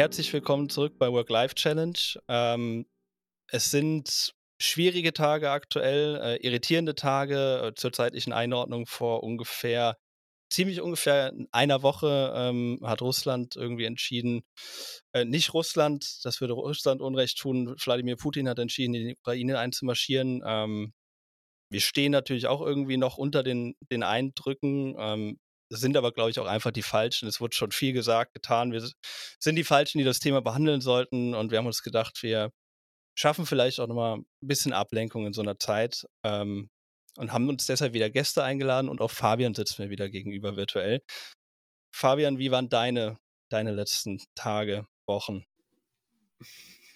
herzlich willkommen zurück bei Work-Life Challenge. Ähm, es sind schwierige Tage aktuell, äh, irritierende Tage äh, zur zeitlichen Einordnung vor ungefähr, ziemlich ungefähr einer Woche ähm, hat Russland irgendwie entschieden, äh, nicht Russland, das würde Russland Unrecht tun, Wladimir Putin hat entschieden, in die Ukraine einzumarschieren. Ähm, wir stehen natürlich auch irgendwie noch unter den, den Eindrücken. Ähm, sind aber, glaube ich, auch einfach die Falschen. Es wurde schon viel gesagt, getan. Wir sind die Falschen, die das Thema behandeln sollten. Und wir haben uns gedacht, wir schaffen vielleicht auch nochmal ein bisschen Ablenkung in so einer Zeit. Ähm, und haben uns deshalb wieder Gäste eingeladen und auch Fabian sitzt mir wieder gegenüber virtuell. Fabian, wie waren deine, deine letzten Tage, Wochen?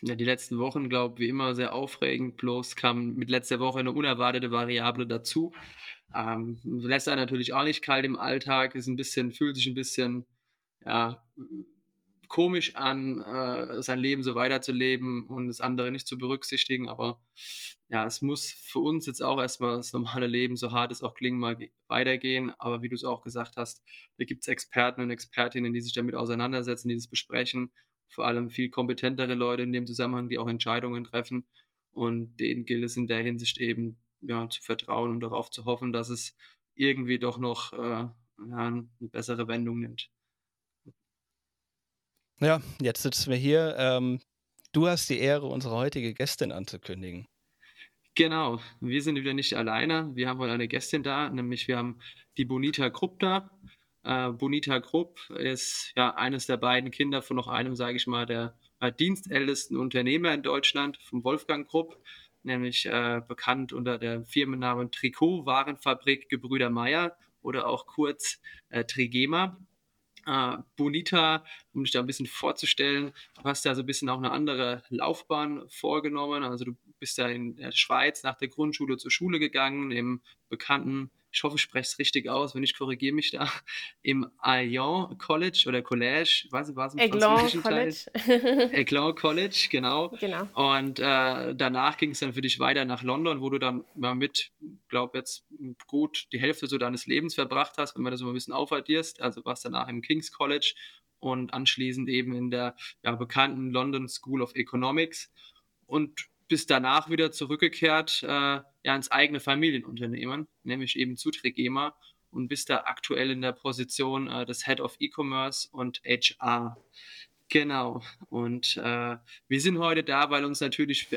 Ja, die letzten Wochen, glaube ich, wie immer sehr aufregend. Bloß kam mit letzter Woche eine unerwartete Variable dazu. Ähm, lässt einen natürlich auch nicht kalt im Alltag, ist ein bisschen, fühlt sich ein bisschen ja, komisch an, äh, sein Leben so weiterzuleben und das andere nicht zu berücksichtigen. Aber ja, es muss für uns jetzt auch erstmal das normale Leben, so hart es auch klingen, mal weitergehen. Aber wie du es auch gesagt hast, da gibt es Experten und Expertinnen, die sich damit auseinandersetzen, die das besprechen. Vor allem viel kompetentere Leute in dem Zusammenhang, die auch Entscheidungen treffen. Und denen gilt es in der Hinsicht eben ja, zu vertrauen und darauf zu hoffen, dass es irgendwie doch noch äh, ja, eine bessere Wendung nimmt. Ja, jetzt sitzen wir hier. Ähm, du hast die Ehre, unsere heutige Gästin anzukündigen. Genau, wir sind wieder nicht alleine. Wir haben heute eine Gästin da, nämlich wir haben die Bonita Krupp da. Äh, Bonita Krupp ist ja eines der beiden Kinder von noch einem, sage ich mal, der äh, dienstältesten Unternehmer in Deutschland, vom Wolfgang Krupp nämlich äh, bekannt unter der Firmennamen Trikotwarenfabrik Gebrüder Meier oder auch kurz äh, Trigema. Äh, Bonita, um dich da ein bisschen vorzustellen, du hast ja so ein bisschen auch eine andere Laufbahn vorgenommen. Also du bist ja in der Schweiz nach der Grundschule zur Schule gegangen, im bekannten ich hoffe, ich spreche es richtig aus, wenn ich korrigiere mich da, im Aillon College oder College, weiß ich, was im Aiglon College. Aiglon College, genau. genau. Und äh, danach ging es dann für dich weiter nach London, wo du dann mal mit, glaube jetzt gut die Hälfte so deines Lebens verbracht hast, wenn man das so ein bisschen aufaddierst. Also warst danach im King's College und anschließend eben in der ja, bekannten London School of Economics. Und bist danach wieder zurückgekehrt äh, ja, ins eigene Familienunternehmen, nämlich eben zu Trigema und bist da aktuell in der Position äh, des Head of E-Commerce und HR. Genau. Und äh, wir sind heute da, weil uns natürlich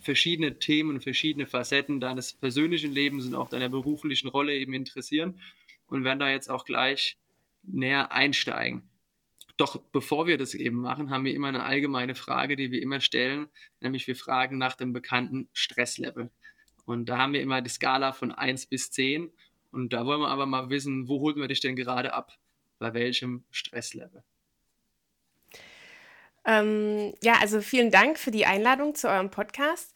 verschiedene Themen, verschiedene Facetten deines persönlichen Lebens und auch deiner beruflichen Rolle eben interessieren und werden da jetzt auch gleich näher einsteigen. Doch bevor wir das eben machen, haben wir immer eine allgemeine Frage, die wir immer stellen, nämlich wir fragen nach dem bekannten Stresslevel. Und da haben wir immer die Skala von 1 bis 10. Und da wollen wir aber mal wissen, wo holen wir dich denn gerade ab? Bei welchem Stresslevel? Ähm, ja, also vielen Dank für die Einladung zu eurem Podcast.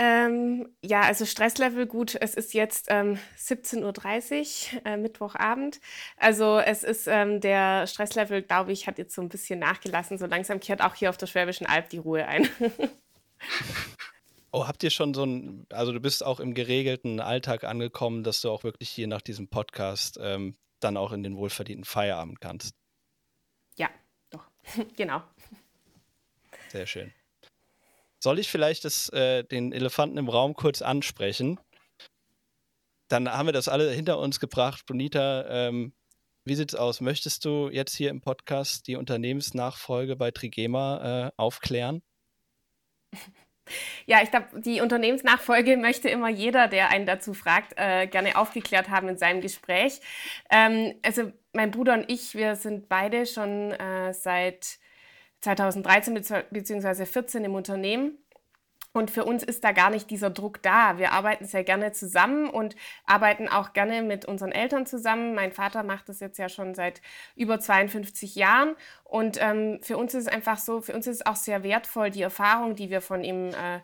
Ähm, ja, also Stresslevel, gut, es ist jetzt ähm, 17.30 Uhr, äh, Mittwochabend. Also es ist ähm, der Stresslevel, glaube ich, hat jetzt so ein bisschen nachgelassen. So langsam kehrt auch hier auf der Schwäbischen Alb die Ruhe ein. oh, habt ihr schon so ein, also du bist auch im geregelten Alltag angekommen, dass du auch wirklich hier nach diesem Podcast ähm, dann auch in den wohlverdienten Feierabend kannst? Ja, doch, genau. Sehr schön. Soll ich vielleicht das, äh, den Elefanten im Raum kurz ansprechen? Dann haben wir das alle hinter uns gebracht. Bonita, ähm, wie sieht's aus? Möchtest du jetzt hier im Podcast die Unternehmensnachfolge bei Trigema äh, aufklären? Ja, ich glaube, die Unternehmensnachfolge möchte immer jeder, der einen dazu fragt, äh, gerne aufgeklärt haben in seinem Gespräch. Ähm, also mein Bruder und ich, wir sind beide schon äh, seit 2013 bzw. 2014 im Unternehmen. Und für uns ist da gar nicht dieser Druck da. Wir arbeiten sehr gerne zusammen und arbeiten auch gerne mit unseren Eltern zusammen. Mein Vater macht das jetzt ja schon seit über 52 Jahren. Und ähm, für uns ist es einfach so, für uns ist es auch sehr wertvoll, die Erfahrung, die wir von ihm äh,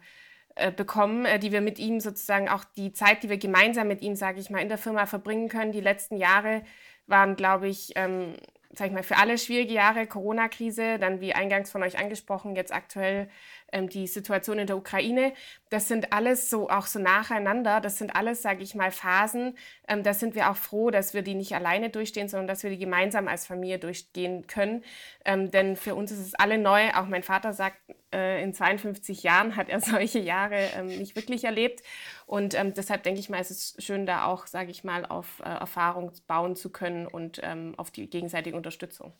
äh, bekommen, äh, die wir mit ihm sozusagen auch die Zeit, die wir gemeinsam mit ihm, sage ich mal, in der Firma verbringen können. Die letzten Jahre waren, glaube ich, ähm, sag ich mal, für alle schwierige Jahre, Corona-Krise, dann wie eingangs von euch angesprochen, jetzt aktuell ähm, die Situation in der Ukraine. Das sind alles so auch so nacheinander. Das sind alles, sage ich mal, Phasen. Ähm, da sind wir auch froh, dass wir die nicht alleine durchstehen, sondern dass wir die gemeinsam als Familie durchgehen können. Ähm, denn für uns ist es alle neu. Auch mein Vater sagt, äh, in 52 Jahren hat er solche Jahre ähm, nicht wirklich erlebt. Und ähm, deshalb denke ich mal, ist es schön, da auch, sage ich mal, auf äh, Erfahrung bauen zu können und ähm, auf die gegenseitige Unterstützung.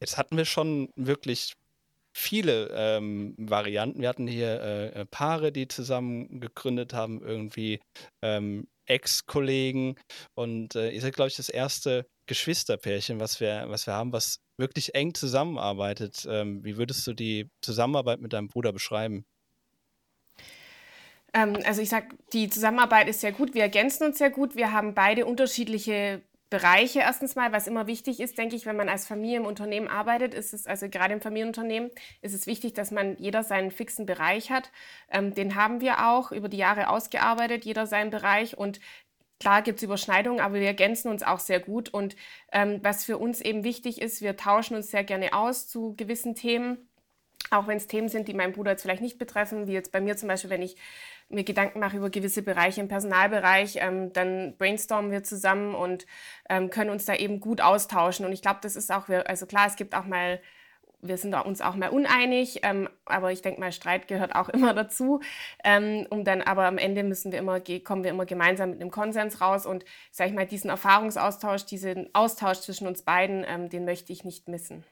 Jetzt hatten wir schon wirklich viele ähm, Varianten. Wir hatten hier äh, Paare, die zusammen gegründet haben, irgendwie ähm, Ex-Kollegen. Und äh, ihr seid, glaube ich, das erste Geschwisterpärchen, was wir, was wir haben, was wirklich eng zusammenarbeitet. Ähm, wie würdest du die Zusammenarbeit mit deinem Bruder beschreiben? Ähm, also ich sage, die Zusammenarbeit ist sehr gut, wir ergänzen uns sehr gut, wir haben beide unterschiedliche Bereiche erstens mal, was immer wichtig ist, denke ich, wenn man als Familie im Unternehmen arbeitet, ist es, also gerade im Familienunternehmen, ist es wichtig, dass man jeder seinen fixen Bereich hat. Ähm, den haben wir auch über die Jahre ausgearbeitet, jeder seinen Bereich und Klar gibt es Überschneidungen, aber wir ergänzen uns auch sehr gut. Und ähm, was für uns eben wichtig ist, wir tauschen uns sehr gerne aus zu gewissen Themen, auch wenn es Themen sind, die meinen Bruder jetzt vielleicht nicht betreffen, wie jetzt bei mir zum Beispiel, wenn ich mir Gedanken mache über gewisse Bereiche im Personalbereich, ähm, dann brainstormen wir zusammen und ähm, können uns da eben gut austauschen. Und ich glaube, das ist auch, also klar, es gibt auch mal, wir sind uns auch mal uneinig, ähm, aber ich denke mal, Streit gehört auch immer dazu. Ähm, um dann, aber am Ende müssen wir immer, kommen wir immer gemeinsam mit einem Konsens raus und sage ich mal, diesen Erfahrungsaustausch, diesen Austausch zwischen uns beiden, ähm, den möchte ich nicht missen.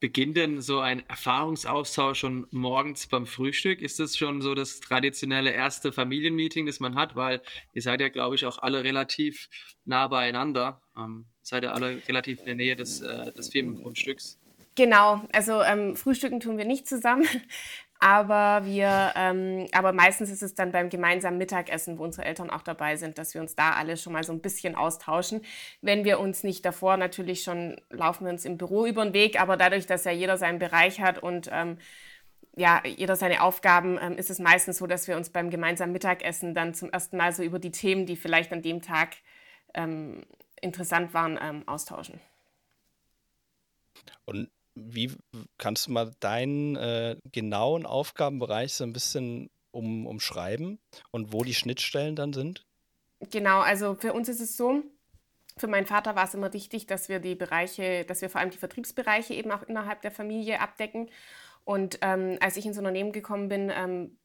Beginnt denn so ein Erfahrungsaustausch schon morgens beim Frühstück? Ist das schon so das traditionelle erste Familienmeeting, das man hat? Weil ihr seid ja, glaube ich, auch alle relativ nah beieinander. Ähm, seid ihr alle relativ in der Nähe des, äh, des Firmengrundstücks. Genau, also ähm, Frühstücken tun wir nicht zusammen, aber wir, ähm, aber meistens ist es dann beim gemeinsamen Mittagessen, wo unsere Eltern auch dabei sind, dass wir uns da alle schon mal so ein bisschen austauschen. Wenn wir uns nicht davor natürlich schon laufen wir uns im Büro über den Weg, aber dadurch, dass ja jeder seinen Bereich hat und ähm, ja, jeder seine Aufgaben, ähm, ist es meistens so, dass wir uns beim gemeinsamen Mittagessen dann zum ersten Mal so über die Themen, die vielleicht an dem Tag ähm, interessant waren, ähm, austauschen. Und wie kannst du mal deinen äh, genauen Aufgabenbereich so ein bisschen um, umschreiben und wo die Schnittstellen dann sind? Genau, also für uns ist es so, für meinen Vater war es immer wichtig, dass wir die Bereiche, dass wir vor allem die Vertriebsbereiche eben auch innerhalb der Familie abdecken. Und ähm, als ich ins Unternehmen gekommen bin, ähm,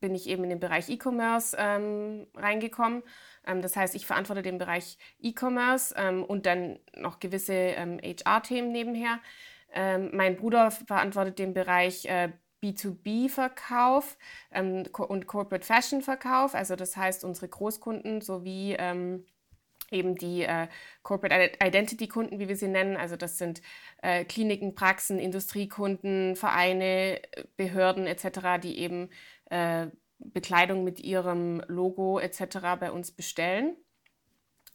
bin ich eben in den Bereich E-Commerce ähm, reingekommen. Ähm, das heißt, ich verantworte den Bereich E-Commerce ähm, und dann noch gewisse HR-Themen ähm, nebenher. Mein Bruder verantwortet den Bereich äh, B2B-Verkauf ähm, und Corporate Fashion-Verkauf. Also das heißt, unsere Großkunden sowie ähm, eben die äh, Corporate Identity-Kunden, wie wir sie nennen. Also das sind äh, Kliniken, Praxen, Industriekunden, Vereine, Behörden etc., die eben äh, Bekleidung mit ihrem Logo etc. bei uns bestellen.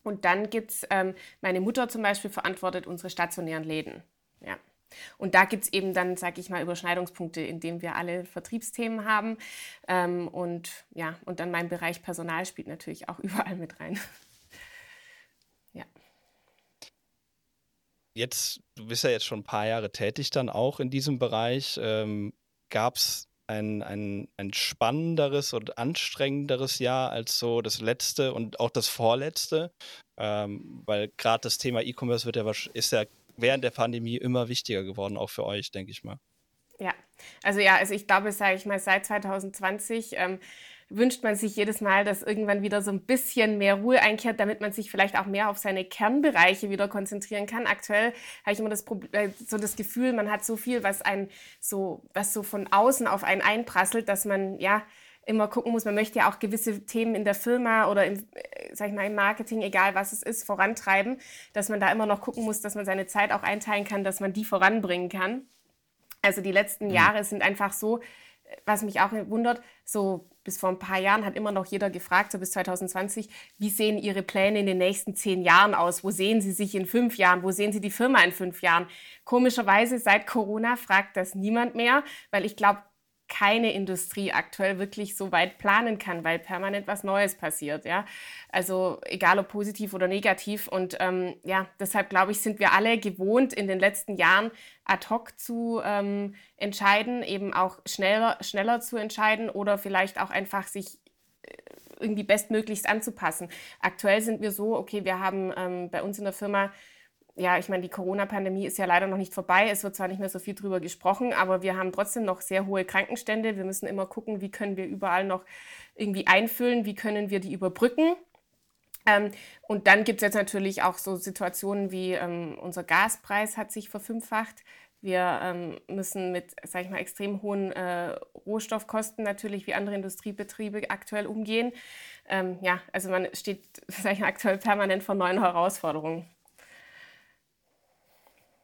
Und dann gibt es, ähm, meine Mutter zum Beispiel verantwortet unsere stationären Läden. Ja. Und da gibt es eben dann, sage ich mal, Überschneidungspunkte, in denen wir alle Vertriebsthemen haben. Ähm, und ja, und dann mein Bereich Personal spielt natürlich auch überall mit rein. ja. Jetzt, du bist ja jetzt schon ein paar Jahre tätig dann auch in diesem Bereich. Ähm, Gab es ein, ein, ein spannenderes und anstrengenderes Jahr als so das letzte und auch das vorletzte? Ähm, weil gerade das Thema E-Commerce wird ja, ist ja während der Pandemie immer wichtiger geworden, auch für euch, denke ich mal. Ja, also ja, also ich glaube, sage ich mal, seit 2020 ähm, wünscht man sich jedes Mal, dass irgendwann wieder so ein bisschen mehr Ruhe einkehrt, damit man sich vielleicht auch mehr auf seine Kernbereiche wieder konzentrieren kann. Aktuell habe ich immer das Problem, äh, so das Gefühl, man hat so viel, was einen so, was so von außen auf einen einprasselt, dass man ja immer gucken muss, man möchte ja auch gewisse Themen in der Firma oder im, äh, sag ich mal, im Marketing, egal was es ist, vorantreiben, dass man da immer noch gucken muss, dass man seine Zeit auch einteilen kann, dass man die voranbringen kann. Also die letzten mhm. Jahre sind einfach so, was mich auch wundert, so bis vor ein paar Jahren hat immer noch jeder gefragt, so bis 2020, wie sehen Ihre Pläne in den nächsten zehn Jahren aus? Wo sehen Sie sich in fünf Jahren? Wo sehen Sie die Firma in fünf Jahren? Komischerweise seit Corona fragt das niemand mehr, weil ich glaube, keine Industrie aktuell wirklich so weit planen kann, weil permanent was Neues passiert, ja. Also egal ob positiv oder negativ. Und ähm, ja, deshalb glaube ich, sind wir alle gewohnt, in den letzten Jahren ad hoc zu ähm, entscheiden, eben auch schneller, schneller zu entscheiden oder vielleicht auch einfach sich äh, irgendwie bestmöglichst anzupassen. Aktuell sind wir so, okay, wir haben ähm, bei uns in der Firma ja, ich meine, die Corona-Pandemie ist ja leider noch nicht vorbei. Es wird zwar nicht mehr so viel drüber gesprochen, aber wir haben trotzdem noch sehr hohe Krankenstände. Wir müssen immer gucken, wie können wir überall noch irgendwie einfüllen, wie können wir die überbrücken. Ähm, und dann gibt es jetzt natürlich auch so Situationen wie ähm, unser Gaspreis hat sich verfünffacht. Wir ähm, müssen mit, sag ich mal, extrem hohen äh, Rohstoffkosten natürlich wie andere Industriebetriebe aktuell umgehen. Ähm, ja, also man steht, sag ich mal, aktuell permanent vor neuen Herausforderungen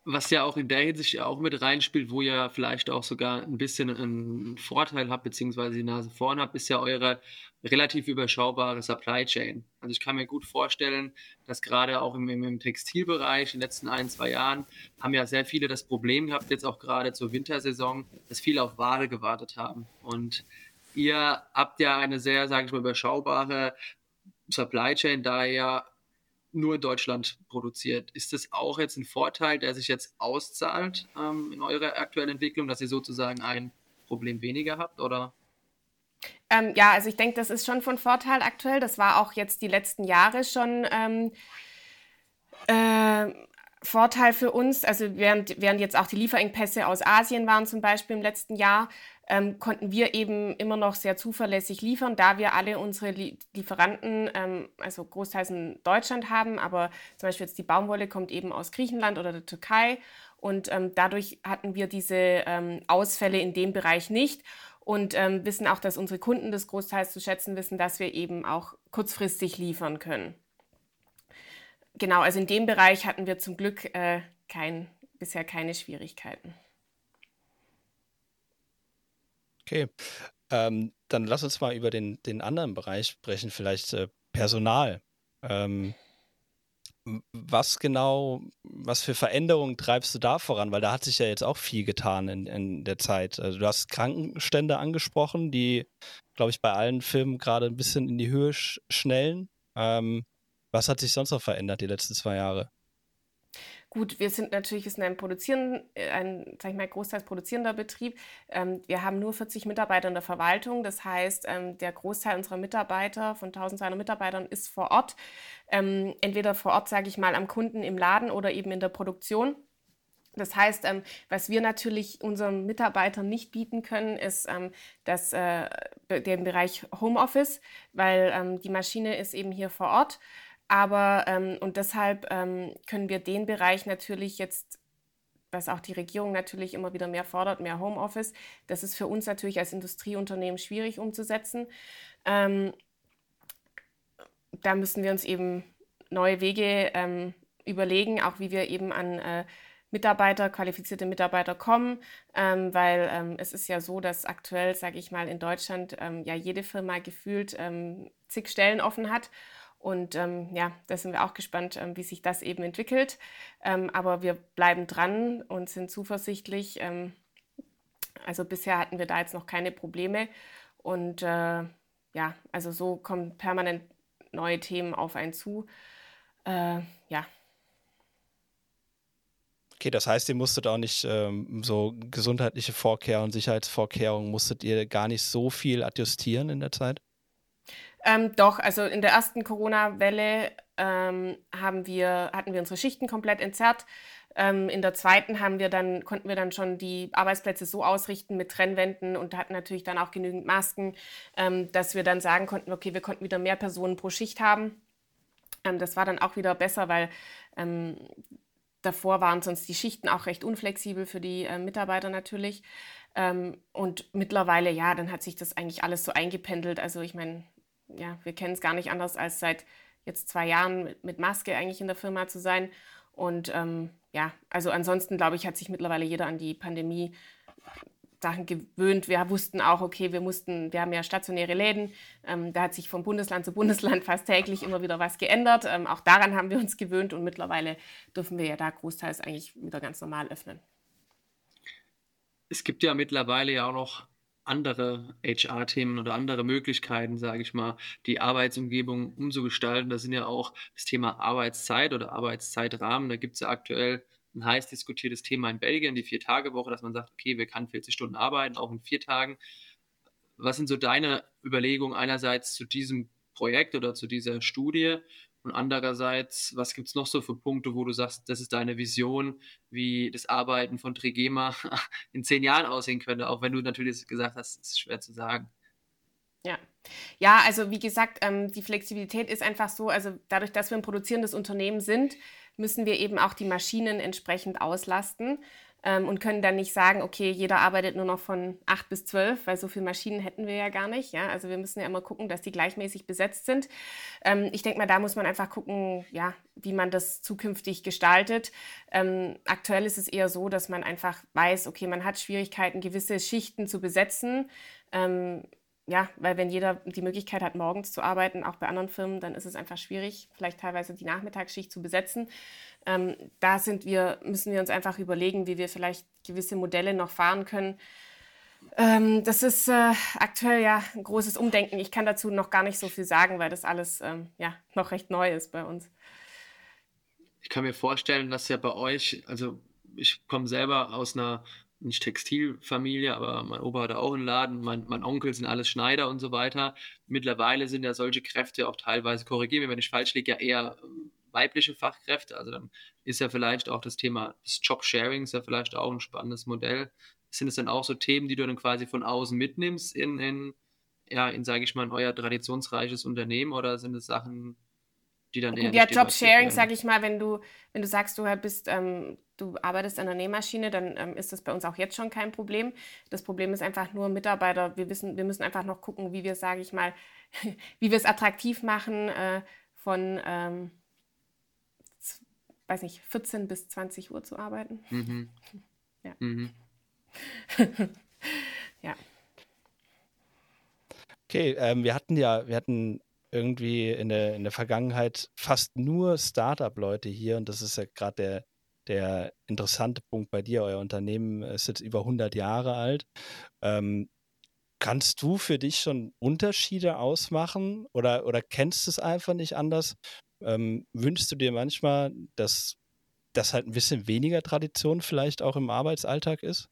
was ja auch in der Hinsicht auch mit reinspielt, wo ihr vielleicht auch sogar ein bisschen einen Vorteil habt, beziehungsweise die Nase vorn habt, ist ja eure relativ überschaubare Supply Chain. Also ich kann mir gut vorstellen, dass gerade auch im, im, Textilbereich in den letzten ein, zwei Jahren haben ja sehr viele das Problem gehabt, jetzt auch gerade zur Wintersaison, dass viele auf Ware gewartet haben. Und ihr habt ja eine sehr, sage ich mal, überschaubare Supply Chain, da ihr nur in Deutschland produziert. Ist das auch jetzt ein Vorteil, der sich jetzt auszahlt ähm, in eurer aktuellen Entwicklung, dass ihr sozusagen ein Problem weniger habt oder? Ähm, ja, also ich denke, das ist schon von Vorteil aktuell. Das war auch jetzt die letzten Jahre schon ähm, äh, Vorteil für uns. Also während, während jetzt auch die Lieferengpässe aus Asien waren zum Beispiel im letzten Jahr, ähm, konnten wir eben immer noch sehr zuverlässig liefern, da wir alle unsere Lieferanten, ähm, also großteils in Deutschland haben, aber zum Beispiel jetzt die Baumwolle kommt eben aus Griechenland oder der Türkei und ähm, dadurch hatten wir diese ähm, Ausfälle in dem Bereich nicht und ähm, wissen auch, dass unsere Kunden das großteils zu schätzen wissen, dass wir eben auch kurzfristig liefern können. Genau, also in dem Bereich hatten wir zum Glück äh, kein, bisher keine Schwierigkeiten. Okay. Ähm, dann lass uns mal über den, den anderen Bereich sprechen, vielleicht äh, Personal. Ähm, was genau, was für Veränderungen treibst du da voran? Weil da hat sich ja jetzt auch viel getan in, in der Zeit. Also du hast Krankenstände angesprochen, die, glaube ich, bei allen Filmen gerade ein bisschen in die Höhe sch schnellen. Ähm, was hat sich sonst noch verändert die letzten zwei Jahre? Gut, wir sind natürlich wir sind ein produzieren, äh, ein, sag ich mal, großteils produzierender Betrieb. Ähm, wir haben nur 40 Mitarbeiter in der Verwaltung. Das heißt, ähm, der Großteil unserer Mitarbeiter, von 1200 Mitarbeitern, ist vor Ort. Ähm, entweder vor Ort, sage ich mal, am Kunden im Laden oder eben in der Produktion. Das heißt, ähm, was wir natürlich unseren Mitarbeitern nicht bieten können, ist ähm, das, äh, den Bereich Homeoffice, weil ähm, die Maschine ist eben hier vor Ort. Aber ähm, und deshalb ähm, können wir den Bereich natürlich jetzt, was auch die Regierung natürlich immer wieder mehr fordert, mehr Homeoffice, das ist für uns natürlich als Industrieunternehmen schwierig umzusetzen. Ähm, da müssen wir uns eben neue Wege ähm, überlegen, auch wie wir eben an äh, Mitarbeiter, qualifizierte Mitarbeiter kommen, ähm, weil ähm, es ist ja so, dass aktuell, sage ich mal, in Deutschland ähm, ja jede Firma gefühlt ähm, zig Stellen offen hat und ähm, ja, da sind wir auch gespannt, ähm, wie sich das eben entwickelt. Ähm, aber wir bleiben dran und sind zuversichtlich. Ähm, also bisher hatten wir da jetzt noch keine Probleme. Und äh, ja, also so kommen permanent neue Themen auf einen zu. Äh, ja. Okay, das heißt, ihr musstet auch nicht ähm, so gesundheitliche Vorkehrungen, Sicherheitsvorkehrungen, musstet ihr gar nicht so viel adjustieren in der Zeit? Ähm, doch, also in der ersten Corona-Welle ähm, wir, hatten wir unsere Schichten komplett entzerrt. Ähm, in der zweiten haben wir dann, konnten wir dann schon die Arbeitsplätze so ausrichten mit Trennwänden und hatten natürlich dann auch genügend Masken, ähm, dass wir dann sagen konnten, okay, wir konnten wieder mehr Personen pro Schicht haben. Ähm, das war dann auch wieder besser, weil ähm, davor waren sonst die Schichten auch recht unflexibel für die äh, Mitarbeiter natürlich. und mittlerweile, ja, dann hat sich das eigentlich alles so eingependelt. Also ich meine, ja, wir kennen es gar nicht anders, als seit jetzt zwei Jahren mit, Maske eigentlich in der Firma zu sein. Und ähm, ja, also ansonsten glaube ich, hat sich mittlerweile jeder an die Pandemie Sachen gewöhnt. Wir wussten auch, okay, wir mussten, wir haben ja stationäre Läden. Ähm, da hat sich von Bundesland zu Bundesland fast täglich immer wieder was geändert. Ähm, auch daran haben wir uns gewöhnt und mittlerweile dürfen wir ja da großteils eigentlich wieder ganz normal öffnen. Es gibt ja mittlerweile ja auch noch andere HR-Themen oder andere Möglichkeiten, sage ich mal, die Arbeitsumgebung umzugestalten. Das sind ja auch das Thema Arbeitszeit oder Arbeitszeitrahmen. Da gibt es ja aktuell ein heiß diskutiertes Thema in Belgien, die Vier-Tage-Woche, dass man sagt, okay, wir können 40 Stunden arbeiten, auch in vier Tagen. Was sind so deine Überlegungen einerseits zu diesem Projekt oder zu dieser Studie und andererseits, was gibt es noch so für Punkte, wo du sagst, das ist deine Vision, wie das Arbeiten von Trigema in zehn Jahren aussehen könnte, auch wenn du natürlich gesagt hast, es ist schwer zu sagen. Ja. Ja, also wie gesagt, ähm, die Flexibilität ist einfach so, also dadurch, dass wir ein produzierendes Unternehmen sind, müssen wir eben auch die Maschinen entsprechend auslasten ähm, und können dann nicht sagen, okay, jeder arbeitet nur noch von 8 bis 12, weil so viele Maschinen hätten wir ja gar nicht. Ja? Also wir müssen ja immer gucken, dass die gleichmäßig besetzt sind. Ähm, ich denke mal, da muss man einfach gucken, ja, wie man das zukünftig gestaltet. Ähm, aktuell ist es eher so, dass man einfach weiß, okay, man hat Schwierigkeiten, gewisse Schichten zu besetzen. Ja, weil wenn jeder die Möglichkeit hat, morgens zu arbeiten, auch bei anderen Firmen, dann ist es einfach schwierig, vielleicht teilweise die Nachmittagsschicht zu besetzen. Ähm, da sind wir, müssen wir uns einfach überlegen, wie wir vielleicht gewisse Modelle noch fahren können. Ähm, das ist äh, aktuell ja ein großes Umdenken. Ich kann dazu noch gar nicht so viel sagen, weil das alles ähm, ja noch recht neu ist bei uns. Ich kann mir vorstellen, dass ja bei euch, also ich komme selber aus einer nicht Textilfamilie, aber mein Opa hatte auch einen Laden, mein, mein Onkel sind alles Schneider und so weiter. Mittlerweile sind ja solche Kräfte auch teilweise, korrigieren wenn ich falsch liege, ja eher ähm, weibliche Fachkräfte. Also dann ist ja vielleicht auch das Thema des Job-Sharings ja vielleicht auch ein spannendes Modell. Sind es dann auch so Themen, die du dann quasi von außen mitnimmst in, in ja, in, sage ich mal, in euer traditionsreiches Unternehmen oder sind es Sachen, die dann eher. Ja, Job-Sharing, sage ich mal, wenn du, wenn du sagst, du bist, ähm, du arbeitest an der Nähmaschine, dann ähm, ist das bei uns auch jetzt schon kein Problem. Das Problem ist einfach nur Mitarbeiter. Wir wissen, wir müssen einfach noch gucken, wie wir, sage ich mal, wie wir es attraktiv machen, äh, von ähm, weiß nicht, 14 bis 20 Uhr zu arbeiten. Mhm. Ja. Mhm. ja. Okay, ähm, wir hatten ja, wir hatten irgendwie in der, in der Vergangenheit fast nur Startup-Leute hier und das ist ja gerade der, der interessante Punkt bei dir. Euer Unternehmen ist jetzt über 100 Jahre alt. Ähm, kannst du für dich schon Unterschiede ausmachen oder, oder kennst es einfach nicht anders? Ähm, wünschst du dir manchmal, dass das halt ein bisschen weniger Tradition vielleicht auch im Arbeitsalltag ist?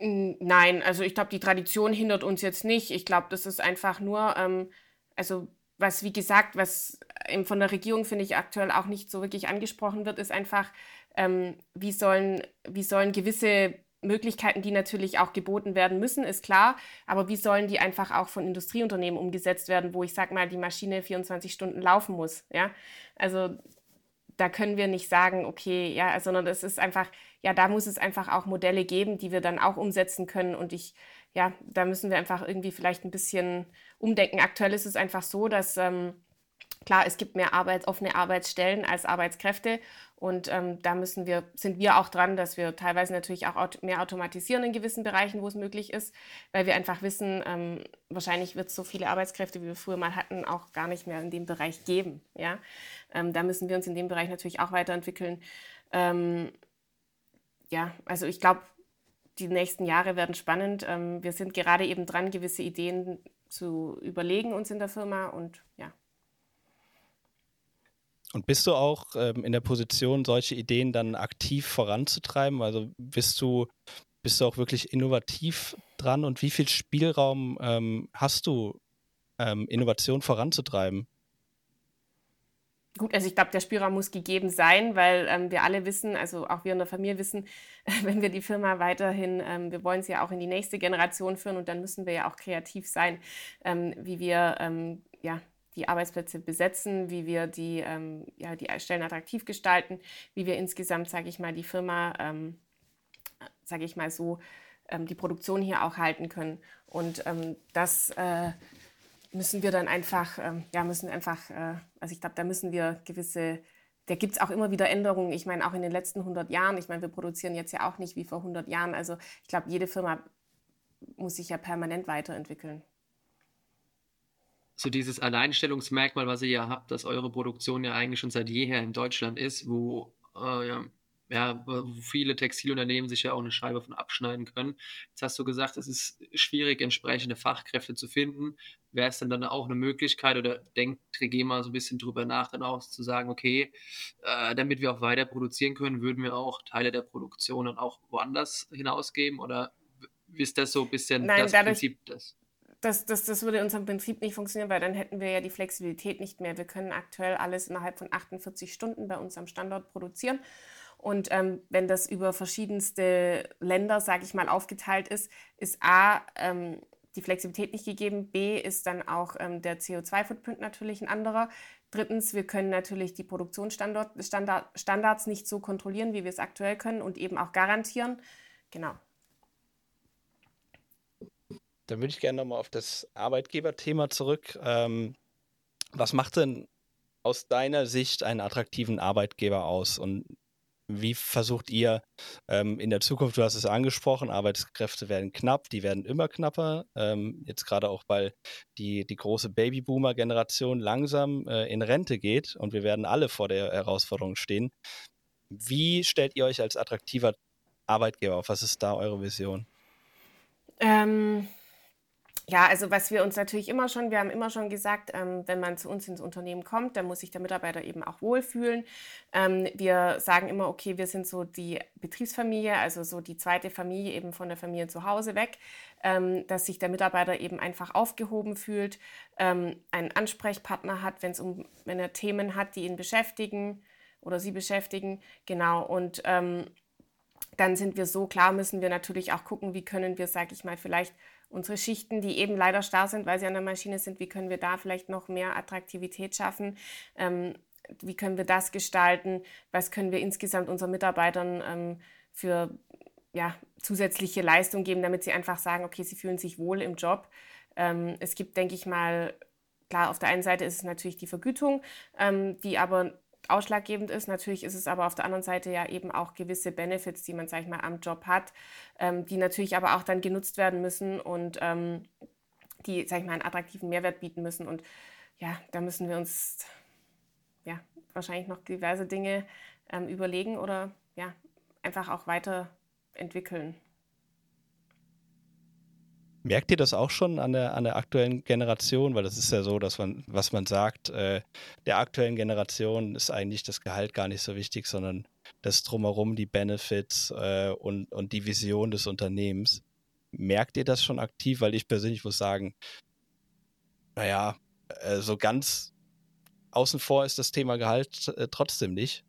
Nein, also ich glaube, die Tradition hindert uns jetzt nicht. Ich glaube, das ist einfach nur, ähm, also was, wie gesagt, was ähm, von der Regierung, finde ich, aktuell auch nicht so wirklich angesprochen wird, ist einfach, ähm, wie, sollen, wie sollen gewisse Möglichkeiten, die natürlich auch geboten werden müssen, ist klar, aber wie sollen die einfach auch von Industrieunternehmen umgesetzt werden, wo ich sage mal, die Maschine 24 Stunden laufen muss, ja? Also da können wir nicht sagen, okay, ja, sondern es ist einfach, ja, da muss es einfach auch Modelle geben, die wir dann auch umsetzen können. Und ich, ja, da müssen wir einfach irgendwie vielleicht ein bisschen umdenken. Aktuell ist es einfach so, dass ähm, klar, es gibt mehr Arbeit, offene Arbeitsstellen als Arbeitskräfte. Und ähm, da müssen wir, sind wir auch dran, dass wir teilweise natürlich auch mehr automatisieren in gewissen Bereichen, wo es möglich ist, weil wir einfach wissen, ähm, wahrscheinlich wird es so viele Arbeitskräfte, wie wir früher mal hatten, auch gar nicht mehr in dem Bereich geben. Ja? Ähm, da müssen wir uns in dem Bereich natürlich auch weiterentwickeln. Ähm, ja, also ich glaube, die nächsten Jahre werden spannend. Ähm, wir sind gerade eben dran, gewisse Ideen zu überlegen uns in der Firma und ja. Und bist du auch ähm, in der Position, solche Ideen dann aktiv voranzutreiben? Also bist du, bist du auch wirklich innovativ dran und wie viel Spielraum ähm, hast du, ähm, Innovation voranzutreiben? Gut, also ich glaube, der Spielraum muss gegeben sein, weil ähm, wir alle wissen, also auch wir in der Familie wissen, wenn wir die Firma weiterhin, ähm, wir wollen sie ja auch in die nächste Generation führen und dann müssen wir ja auch kreativ sein, ähm, wie wir ähm, ja, die Arbeitsplätze besetzen, wie wir die, ähm, ja, die Stellen attraktiv gestalten, wie wir insgesamt, sage ich mal, die Firma, ähm, sage ich mal so, die Produktion hier auch halten können. Und das äh, müssen wir dann einfach, ähm, ja, müssen einfach, äh, also ich glaube, da müssen wir gewisse, da gibt es auch immer wieder Änderungen. Ich meine, auch in den letzten 100 Jahren, ich meine, wir produzieren jetzt ja auch nicht wie vor 100 Jahren. Also ich glaube, jede Firma muss sich ja permanent weiterentwickeln. So dieses Alleinstellungsmerkmal, was ihr ja habt, dass eure Produktion ja eigentlich schon seit jeher in Deutschland ist, wo äh, ja, ja, wo viele Textilunternehmen sich ja auch eine Scheibe von abschneiden können. Jetzt hast du gesagt, es ist schwierig, entsprechende Fachkräfte zu finden. Wäre es denn dann auch eine Möglichkeit oder denkt Trigema so ein bisschen drüber nach, dann auch zu sagen, okay, äh, damit wir auch weiter produzieren können, würden wir auch Teile der Produktion dann auch woanders hinausgeben oder ist das so ein bisschen Nein, das dadurch, Prinzip des? Das, das, das würde in unserem Prinzip nicht funktionieren, weil dann hätten wir ja die Flexibilität nicht mehr. Wir können aktuell alles innerhalb von 48 Stunden bei uns am Standort produzieren. Und ähm, wenn das über verschiedenste Länder, sage ich mal, aufgeteilt ist, ist A, ähm, die Flexibilität nicht gegeben, B, ist dann auch ähm, der CO2-Footprint natürlich ein anderer. Drittens, wir können natürlich die Produktionsstandards nicht so kontrollieren, wie wir es aktuell können und eben auch garantieren. Genau. Dann würde ich gerne nochmal auf das Arbeitgeberthema zurück. Ähm, was macht denn aus deiner Sicht einen attraktiven Arbeitgeber aus? Und wie versucht ihr ähm, in der Zukunft, du hast es angesprochen, Arbeitskräfte werden knapp, die werden immer knapper. Ähm, jetzt gerade auch, weil die, die große Babyboomer-Generation langsam äh, in Rente geht und wir werden alle vor der Herausforderung stehen. Wie stellt ihr euch als attraktiver Arbeitgeber auf? Was ist da eure Vision? Ähm, ja, also was wir uns natürlich immer schon, wir haben immer schon gesagt, ähm, wenn man zu uns ins Unternehmen kommt, dann muss sich der Mitarbeiter eben auch wohlfühlen. Ähm, wir sagen immer, okay, wir sind so die Betriebsfamilie, also so die zweite Familie eben von der Familie zu Hause weg, ähm, dass sich der Mitarbeiter eben einfach aufgehoben fühlt, ähm, einen Ansprechpartner hat, wenn es um, wenn er Themen hat, die ihn beschäftigen oder sie beschäftigen, genau und ähm, dann sind wir so klar, müssen wir natürlich auch gucken, wie können wir, sage ich mal, vielleicht unsere Schichten, die eben leider starr sind, weil sie an der Maschine sind, wie können wir da vielleicht noch mehr Attraktivität schaffen? Ähm, wie können wir das gestalten? Was können wir insgesamt unseren Mitarbeitern ähm, für ja, zusätzliche Leistung geben, damit sie einfach sagen, okay, sie fühlen sich wohl im Job. Ähm, es gibt, denke ich mal, klar, auf der einen Seite ist es natürlich die Vergütung, ähm, die aber ausschlaggebend ist. Natürlich ist es aber auf der anderen Seite ja eben auch gewisse Benefits, die man, sag ich mal, am Job hat, ähm, die natürlich aber auch dann genutzt werden müssen und ähm, die, sag ich mal, einen attraktiven Mehrwert bieten müssen. Und ja, da müssen wir uns ja wahrscheinlich noch diverse Dinge ähm, überlegen oder ja, einfach auch weiterentwickeln. Merkt ihr das auch schon an der, an der aktuellen Generation? Weil das ist ja so, dass man, was man sagt, äh, der aktuellen Generation ist eigentlich das Gehalt gar nicht so wichtig, sondern das drumherum, die Benefits äh, und, und die Vision des Unternehmens. Merkt ihr das schon aktiv? Weil ich persönlich muss sagen, naja, äh, so ganz außen vor ist das Thema Gehalt äh, trotzdem nicht.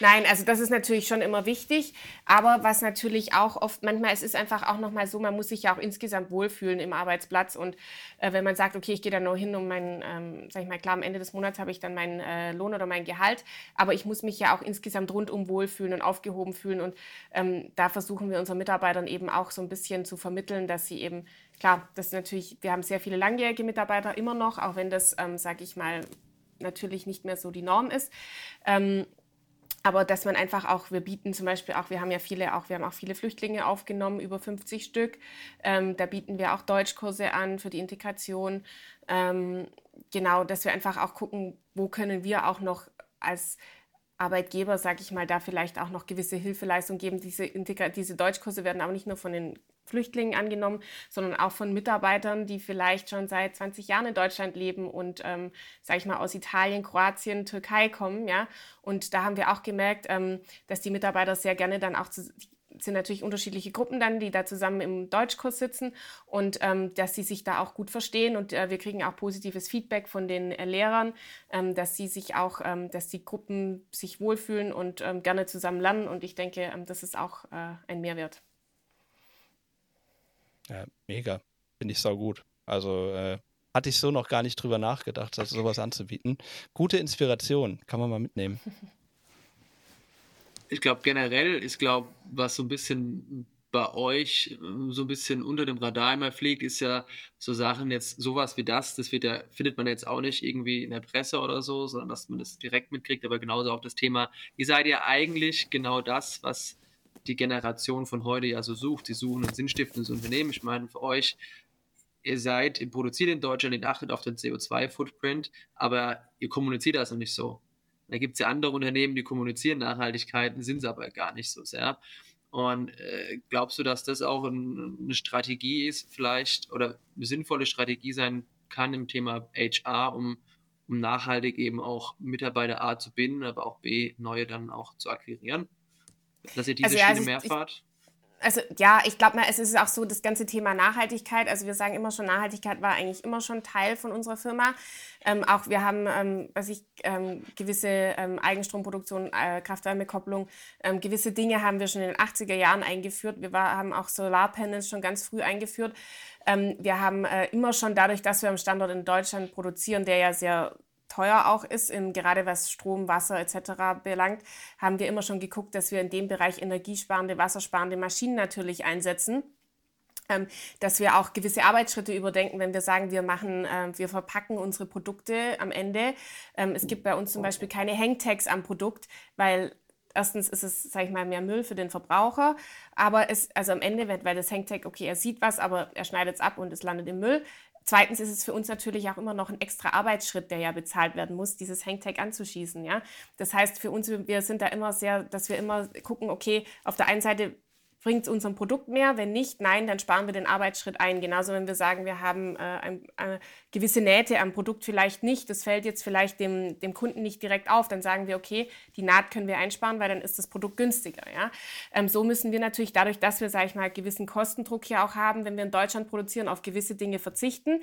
Nein, also das ist natürlich schon immer wichtig, aber was natürlich auch oft, manchmal es ist einfach auch nochmal so, man muss sich ja auch insgesamt wohlfühlen im Arbeitsplatz und äh, wenn man sagt, okay, ich gehe da nur hin um meinen, ähm, sag ich mal, klar, am Ende des Monats habe ich dann meinen äh, Lohn oder mein Gehalt, aber ich muss mich ja auch insgesamt rundum wohlfühlen und aufgehoben fühlen und ähm, da versuchen wir unseren Mitarbeitern eben auch so ein bisschen zu vermitteln, dass sie eben, klar, das ist natürlich, wir haben sehr viele langjährige Mitarbeiter immer noch, auch wenn das, ähm, sage ich mal, natürlich nicht mehr so die Norm ist. Ähm, aber dass man einfach auch, wir bieten zum Beispiel auch, wir haben ja viele auch, wir haben auch viele Flüchtlinge aufgenommen, über 50 Stück. Ähm, da bieten wir auch Deutschkurse an für die Integration. Ähm, genau, dass wir einfach auch gucken, wo können wir auch noch als Arbeitgeber, sage ich mal, da vielleicht auch noch gewisse Hilfeleistung geben. Diese, Integra diese Deutschkurse werden aber nicht nur von den Flüchtlingen angenommen, sondern auch von Mitarbeitern, die vielleicht schon seit 20 Jahren in Deutschland leben und, ähm, sage ich mal, aus Italien, Kroatien, Türkei kommen. Ja? Und da haben wir auch gemerkt, ähm, dass die Mitarbeiter sehr gerne dann auch zu, sind natürlich unterschiedliche Gruppen dann, die da zusammen im Deutschkurs sitzen und ähm, dass sie sich da auch gut verstehen und äh, wir kriegen auch positives Feedback von den äh, Lehrern, ähm, dass sie sich auch, ähm, dass die Gruppen sich wohlfühlen und ähm, gerne zusammen lernen und ich denke, ähm, das ist auch äh, ein Mehrwert. Ja, mega. Finde ich sau gut. Also äh, hatte ich so noch gar nicht drüber nachgedacht, also sowas anzubieten. Gute Inspiration, kann man mal mitnehmen. Ich glaube, generell ist, glaube was so ein bisschen bei euch so ein bisschen unter dem Radar immer fliegt, ist ja so Sachen jetzt, sowas wie das, das ja, findet man jetzt auch nicht irgendwie in der Presse oder so, sondern dass man das direkt mitkriegt, aber genauso auch das Thema, ihr seid ja eigentlich genau das, was die Generation von heute ja so sucht. Sie suchen ein sinnstiftendes Unternehmen. Ich meine, für euch, ihr seid, ihr produziert in Deutschland, ihr achtet auf den CO2-Footprint, aber ihr kommuniziert das noch nicht so. Da gibt es ja andere Unternehmen, die kommunizieren Nachhaltigkeit, sind es aber gar nicht so sehr. Und äh, glaubst du, dass das auch ein, eine Strategie ist, vielleicht oder eine sinnvolle Strategie sein kann im Thema HR, um, um nachhaltig eben auch Mitarbeiter A zu binden, aber auch B neue dann auch zu akquirieren? Dass ihr diese also, ja, Schiene also mehr fahrt? also ja, ich glaube mal, es ist auch so das ganze Thema Nachhaltigkeit. Also wir sagen immer schon, Nachhaltigkeit war eigentlich immer schon Teil von unserer Firma. Ähm, auch wir haben, ähm, was ich, ähm, gewisse ähm, Eigenstromproduktion, äh, Kraft-Wärme-Kopplung, ähm, gewisse Dinge haben wir schon in den 80er Jahren eingeführt. Wir war, haben auch Solarpanels schon ganz früh eingeführt. Ähm, wir haben äh, immer schon dadurch, dass wir am Standort in Deutschland produzieren, der ja sehr teuer auch ist, in, gerade was Strom, Wasser etc. belangt, haben wir immer schon geguckt, dass wir in dem Bereich energiesparende, wassersparende Maschinen natürlich einsetzen. Ähm, dass wir auch gewisse Arbeitsschritte überdenken, wenn wir sagen, wir machen, äh, wir verpacken unsere Produkte am Ende. Ähm, es gibt bei uns zum Beispiel keine Hangtags am Produkt, weil erstens ist es, sage ich mal, mehr Müll für den Verbraucher, aber es, also am Ende, weil das Hangtag, okay, er sieht was, aber er schneidet es ab und es landet im Müll. Zweitens ist es für uns natürlich auch immer noch ein extra Arbeitsschritt, der ja bezahlt werden muss, dieses Hangtag anzuschießen. Ja? Das heißt, für uns, wir sind da immer sehr, dass wir immer gucken, okay, auf der einen Seite bringt es unserem Produkt mehr? Wenn nicht, nein, dann sparen wir den Arbeitsschritt ein. Genauso, wenn wir sagen, wir haben äh, ein, äh, gewisse Nähte am Produkt vielleicht nicht, das fällt jetzt vielleicht dem, dem Kunden nicht direkt auf, dann sagen wir, okay, die Naht können wir einsparen, weil dann ist das Produkt günstiger. Ja? Ähm, so müssen wir natürlich dadurch, dass wir, sage ich mal, gewissen Kostendruck hier auch haben, wenn wir in Deutschland produzieren, auf gewisse Dinge verzichten.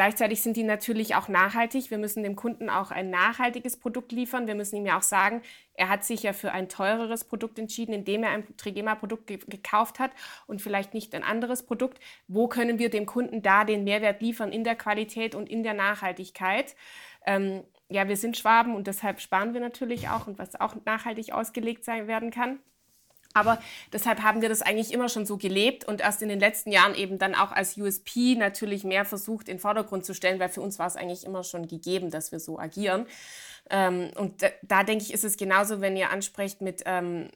Gleichzeitig sind die natürlich auch nachhaltig. Wir müssen dem Kunden auch ein nachhaltiges Produkt liefern. Wir müssen ihm ja auch sagen, er hat sich ja für ein teureres Produkt entschieden, indem er ein Trigema-Produkt ge gekauft hat und vielleicht nicht ein anderes Produkt. Wo können wir dem Kunden da den Mehrwert liefern in der Qualität und in der Nachhaltigkeit? Ähm, ja, wir sind Schwaben und deshalb sparen wir natürlich auch und was auch nachhaltig ausgelegt sein werden kann. Aber deshalb haben wir das eigentlich immer schon so gelebt und erst in den letzten Jahren eben dann auch als USP natürlich mehr versucht, in den Vordergrund zu stellen, weil für uns war es eigentlich immer schon gegeben, dass wir so agieren. Ähm, und da, da, denke ich, ist es genauso, wenn ihr ansprecht mit, ähm,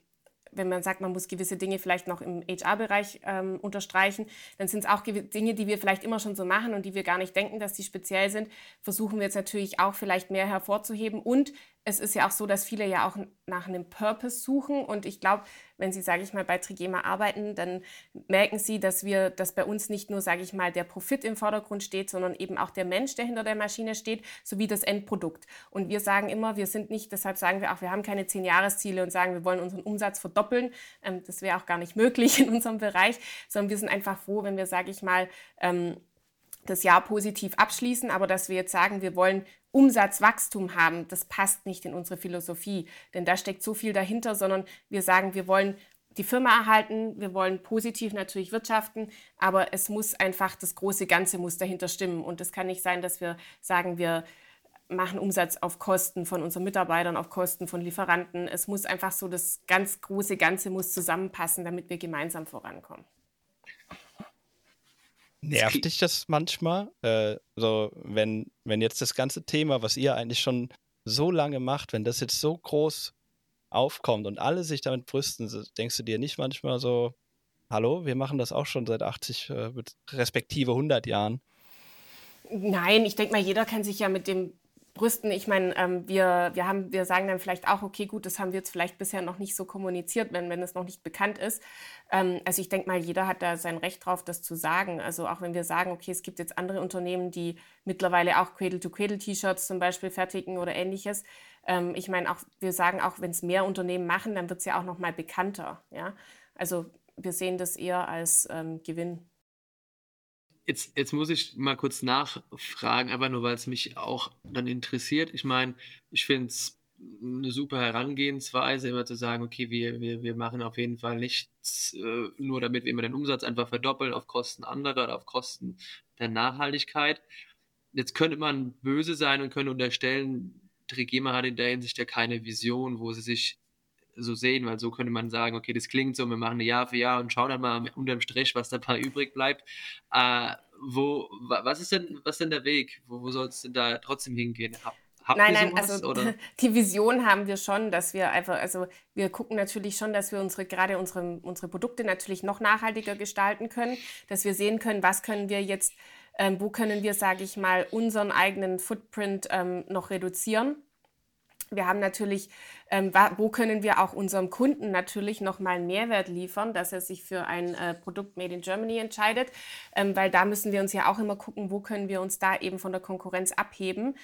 wenn man sagt, man muss gewisse Dinge vielleicht noch im HR-Bereich ähm, unterstreichen, dann sind es auch Dinge, die wir vielleicht immer schon so machen und die wir gar nicht denken, dass die speziell sind, versuchen wir jetzt natürlich auch vielleicht mehr hervorzuheben. Und es ist ja auch so, dass viele ja auch nach einem Purpose suchen. Und ich glaube, wenn Sie, sage ich mal, bei Trigema arbeiten, dann merken Sie, dass wir, dass bei uns nicht nur, sage ich mal, der Profit im Vordergrund steht, sondern eben auch der Mensch, der hinter der Maschine steht, sowie das Endprodukt. Und wir sagen immer, wir sind nicht, deshalb sagen wir auch, wir haben keine Zehn-Jahresziele und sagen, wir wollen unseren Umsatz verdoppeln. Ähm, das wäre auch gar nicht möglich in unserem Bereich, sondern wir sind einfach froh, wenn wir, sage ich mal, ähm, das Jahr positiv abschließen, aber dass wir jetzt sagen, wir wollen Umsatzwachstum haben, das passt nicht in unsere Philosophie, denn da steckt so viel dahinter, sondern wir sagen, wir wollen die Firma erhalten, wir wollen positiv natürlich wirtschaften, aber es muss einfach das große Ganze muss dahinter stimmen und es kann nicht sein, dass wir sagen, wir machen Umsatz auf Kosten von unseren Mitarbeitern, auf Kosten von Lieferanten. Es muss einfach so das ganz große Ganze muss zusammenpassen, damit wir gemeinsam vorankommen. Nervt dich das manchmal? Äh, so, wenn, wenn jetzt das ganze Thema, was ihr eigentlich schon so lange macht, wenn das jetzt so groß aufkommt und alle sich damit brüsten, denkst du dir nicht manchmal so, hallo, wir machen das auch schon seit 80 äh, respektive 100 Jahren? Nein, ich denke mal, jeder kann sich ja mit dem brüsten. Ich meine, ähm, wir, wir, haben, wir sagen dann vielleicht auch, okay, gut, das haben wir jetzt vielleicht bisher noch nicht so kommuniziert, wenn, wenn es noch nicht bekannt ist. Ähm, also ich denke mal, jeder hat da sein Recht drauf, das zu sagen. Also auch wenn wir sagen, okay, es gibt jetzt andere Unternehmen, die mittlerweile auch Cradle-to-Cradle-T-Shirts zum Beispiel fertigen oder ähnliches. Ähm, ich meine, auch wir sagen auch, wenn es mehr Unternehmen machen, dann wird es ja auch noch mal bekannter. Ja? Also wir sehen das eher als ähm, Gewinn. Jetzt, jetzt muss ich mal kurz nachfragen, einfach nur, weil es mich auch dann interessiert. Ich meine, ich finde es eine super Herangehensweise, immer zu sagen, okay, wir, wir, wir machen auf jeden Fall nichts, äh, nur damit wir immer den Umsatz einfach verdoppeln auf Kosten anderer oder auf Kosten der Nachhaltigkeit. Jetzt könnte man böse sein und könnte unterstellen, Trigema hat in der Hinsicht ja keine Vision, wo sie sich so sehen, weil so könnte man sagen, okay, das klingt so, wir machen eine Jahr für Jahr und schauen dann mal unterm Strich, was dabei übrig bleibt. Äh, wo, was ist denn, was ist denn der Weg? Wo, wo soll es denn da trotzdem hingehen? Hab, habt nein, nein, also oder? die Vision haben wir schon, dass wir einfach, also wir gucken natürlich schon, dass wir unsere, gerade unsere, unsere Produkte natürlich noch nachhaltiger gestalten können, dass wir sehen können, was können wir jetzt, ähm, wo können wir, sage ich mal, unseren eigenen Footprint ähm, noch reduzieren Wir haben natürlich, ähm, wo können wir auch unserem Kunden natürlich nochmal einen Mehrwert liefern, dass er sich für ein äh, Produkt Made in Germany entscheidet, ähm, weil da müssen wir uns ja auch immer gucken, wo können wir uns da eben von der Konkurrenz abheben,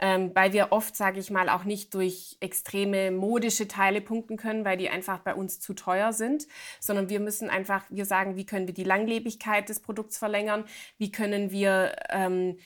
ähm, weil wir oft, sage ich mal, auch nicht durch extreme modische Teile punkten können, weil die einfach bei uns zu teuer sind, sondern wir müssen einfach, wir sagen, wie können wir die Langlebigkeit des Produkts verlängern, wie können wir ähm,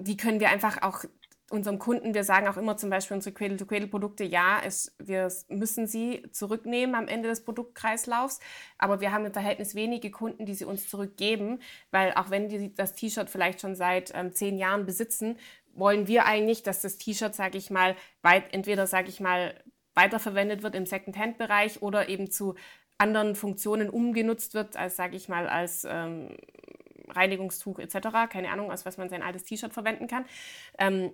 wie können wir einfach auch unserem Kunden, wir sagen auch immer zum Beispiel unsere Cradle-to-Cradle-Produkte, ja, es, wir müssen sie zurücknehmen am Ende des Produktkreislaufs, aber wir haben im Verhältnis wenige Kunden, die sie uns zurückgeben, weil auch wenn die das T-Shirt vielleicht schon seit ähm, zehn Jahren besitzen, wollen wir eigentlich, dass das T-Shirt, sage ich mal, weit, entweder, sage ich mal, weiterverwendet wird im Second-Hand-Bereich oder eben zu anderen Funktionen umgenutzt wird, als, sage ich mal, als ähm, Reinigungstuch etc., keine Ahnung, aus was man sein altes T-Shirt verwenden kann. Ähm,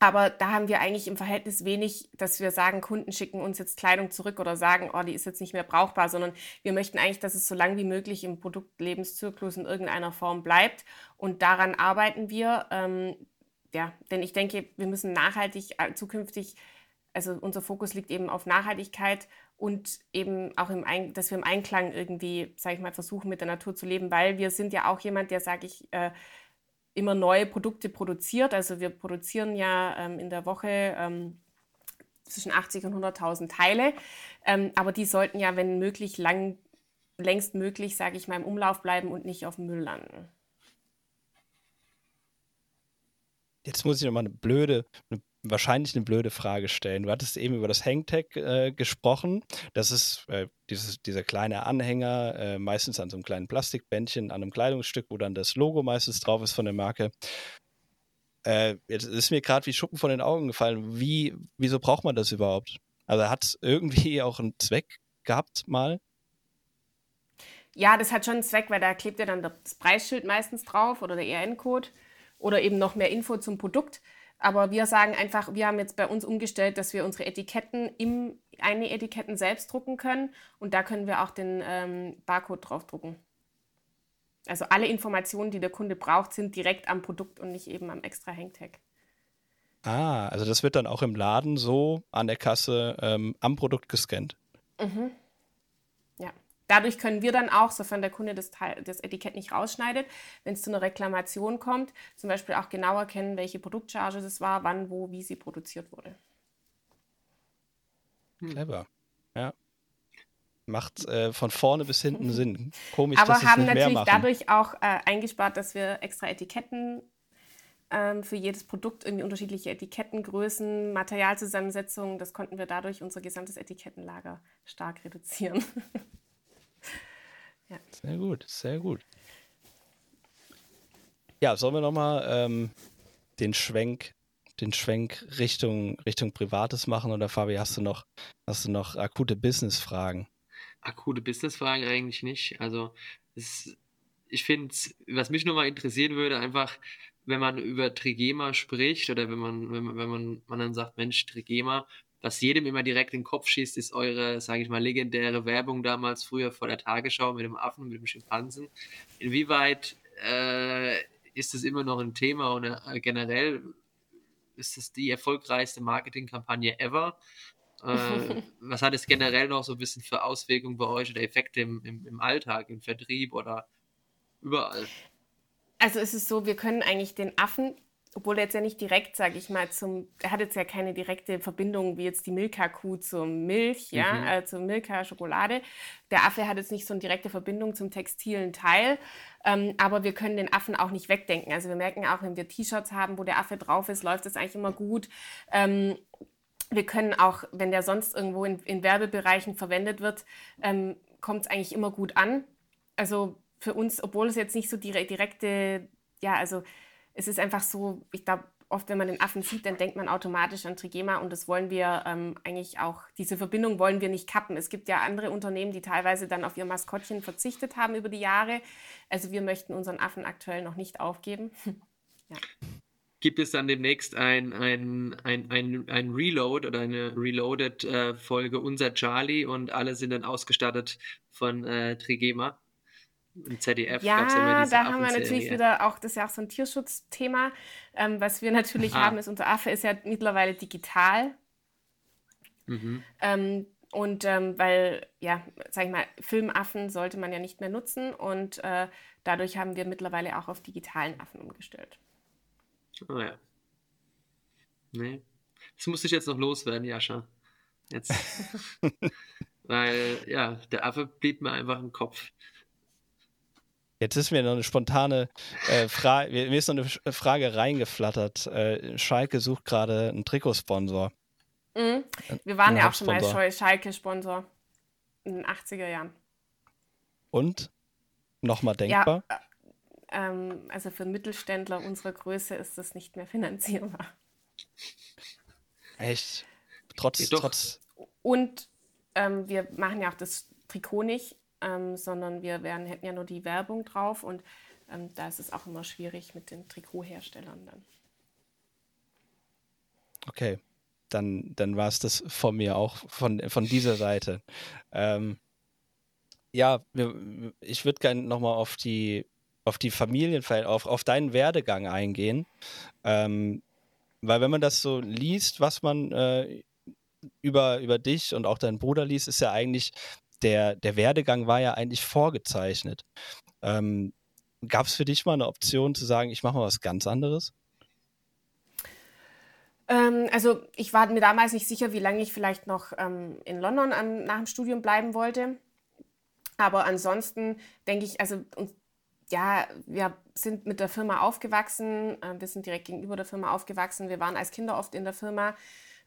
aber da haben wir eigentlich im Verhältnis wenig, dass wir sagen, Kunden schicken uns jetzt Kleidung zurück oder sagen, oh, die ist jetzt nicht mehr brauchbar, sondern wir möchten eigentlich, dass es so lange wie möglich im Produktlebenszyklus in irgendeiner Form bleibt. Und daran arbeiten wir. Ähm, ja, denn ich denke, wir müssen nachhaltig äh, zukünftig, also unser Fokus liegt eben auf Nachhaltigkeit und eben auch im Ein dass wir im Einklang irgendwie, sage ich mal, versuchen, mit der Natur zu leben, weil wir sind ja auch jemand, der, sage ich, äh, immer neue Produkte produziert. Also wir produzieren ja ähm, in der Woche ähm, zwischen 80 und 100.000 Teile, ähm, aber die sollten ja, wenn möglich, lang, längst möglich, sage ich mal, im Umlauf bleiben und nicht auf dem Müll landen. Jetzt muss ich noch mal eine blöde, eine wahrscheinlich eine blöde Frage stellen. Du hattest eben über das Hangtag äh, gesprochen. Das ist äh, dieses, dieser kleine Anhänger, äh, meistens an so einem kleinen Plastikbändchen, an einem Kleidungsstück, wo dann das Logo meistens drauf ist von der Marke. Äh, jetzt ist mir gerade wie Schuppen von den Augen gefallen. Wie, wieso braucht man das überhaupt? Also hat es irgendwie auch einen Zweck gehabt mal? Ja, das hat schon einen Zweck, weil da klebt ja dann das Preisschild meistens drauf oder der ERN-Code oder eben noch mehr Info zum Produkt. Aber wir sagen einfach, wir haben jetzt bei uns umgestellt, dass wir unsere Etiketten im eine Etiketten selbst drucken können und da können wir auch den ähm, Barcode draufdrucken. Also alle Informationen, die der Kunde braucht, sind direkt am Produkt und nicht eben am extra Hangtag. Ah, also das wird dann auch im Laden so an der Kasse ähm, am Produkt gescannt. Mhm. Dadurch können wir dann auch, sofern der Kunde das, Teil, das Etikett nicht rausschneidet, wenn es zu einer Reklamation kommt, zum Beispiel auch genau erkennen, welche Produktcharge es war, wann, wo, wie sie produziert wurde. Hm. Clever. Ja. Macht äh, von vorne bis hinten Sinn. Komisch, Aber dass haben nicht natürlich dadurch auch äh, eingespart, dass wir extra Etiketten ähm, für jedes Produkt irgendwie unterschiedliche Etikettengrößen, Materialzusammensetzungen. Das konnten wir dadurch unser gesamtes Etikettenlager stark reduzieren. Ja. Sehr gut, sehr gut. Ja, sollen wir nochmal ähm, den Schwenk, den Schwenk Richtung, Richtung Privates machen oder Fabi, hast du noch, hast du noch akute Business-Fragen? Akute Business-Fragen eigentlich nicht. Also es, ich finde, was mich nochmal interessieren würde, einfach, wenn man über Trigema spricht oder wenn man, wenn man, wenn man, man dann sagt, Mensch, Trigema, was jedem immer direkt in den Kopf schießt, ist eure, sage ich mal, legendäre Werbung damals früher vor der Tagesschau mit dem Affen, mit dem Schimpansen. Inwieweit äh, ist das immer noch ein Thema und äh, generell ist es die erfolgreichste Marketingkampagne ever? Äh, was hat es generell noch so ein bisschen für Auswirkungen bei euch oder Effekte im, im, im Alltag, im Vertrieb oder überall? Also es ist so, wir können eigentlich den Affen obwohl er jetzt ja nicht direkt, sage ich mal, zum, er hat jetzt ja keine direkte Verbindung wie jetzt die Milka-Kuh zur Milch, ja, mhm. äh, zur Milka-Schokolade. Der Affe hat jetzt nicht so eine direkte Verbindung zum textilen Teil, ähm, aber wir können den Affen auch nicht wegdenken. Also wir merken auch, wenn wir T-Shirts haben, wo der Affe drauf ist, läuft das eigentlich immer gut. Ähm, wir können auch, wenn der sonst irgendwo in, in Werbebereichen verwendet wird, ähm, kommt es eigentlich immer gut an. Also für uns, obwohl es jetzt nicht so direkte, ja, also es ist einfach so, ich glaube, oft, wenn man den Affen sieht, dann denkt man automatisch an Trigema und das wollen wir ähm, eigentlich auch, diese Verbindung wollen wir nicht kappen. Es gibt ja andere Unternehmen, die teilweise dann auf ihr Maskottchen verzichtet haben über die Jahre. Also wir möchten unseren Affen aktuell noch nicht aufgeben. ja. Gibt es dann demnächst ein, ein, ein, ein, ein Reload oder eine Reloaded-Folge äh, Unser Charlie und alle sind dann ausgestattet von äh, Trigema? Im ZDF ja, gab es ja immer diese da haben wir natürlich wieder auch, das ist ja auch so ein Tierschutzthema. Ähm, was wir natürlich ah. haben, ist, unser Affe ist ja mittlerweile digital. Mhm. Ähm, und ähm, weil, ja, sag ich mal, Filmaffen sollte man ja nicht mehr nutzen und äh, dadurch haben wir mittlerweile auch auf digitalen Affen umgestellt. Oh ja. Nee. Das muss ich jetzt noch loswerden, Jascha. Jetzt. weil, ja, der Affe blieb mir einfach im Kopf. Jetzt ist mir noch eine spontane äh, Frage, mir ist noch eine Frage reingeflattert. Äh, Schalke sucht gerade einen Trikotsponsor. Mhm. Wir waren ja auch schon mal Schalke-Sponsor in den 80er Jahren. Und? Nochmal denkbar? Ja, äh, ähm, also für Mittelständler unserer Größe ist das nicht mehr finanzierbar. Echt? Trotz, ja, trotz. Und ähm, wir machen ja auch das Trikot nicht ähm, sondern wir werden, hätten ja nur die Werbung drauf und ähm, da ist es auch immer schwierig mit den Trikotherstellern dann. Okay, dann, dann war es das von mir auch, von, von dieser Seite. Ähm, ja, ich würde gerne nochmal auf die, auf die Familienverhältnisse, auf, auf deinen Werdegang eingehen. Ähm, weil wenn man das so liest, was man äh, über, über dich und auch deinen Bruder liest, ist ja eigentlich der, der Werdegang war ja eigentlich vorgezeichnet. Ähm, Gab es für dich mal eine Option zu sagen, ich mache mal was ganz anderes? Ähm, also ich war mir damals nicht sicher, wie lange ich vielleicht noch ähm, in London an, nach dem Studium bleiben wollte. Aber ansonsten denke ich, also und, ja, wir sind mit der Firma aufgewachsen, äh, wir sind direkt gegenüber der Firma aufgewachsen, wir waren als Kinder oft in der Firma.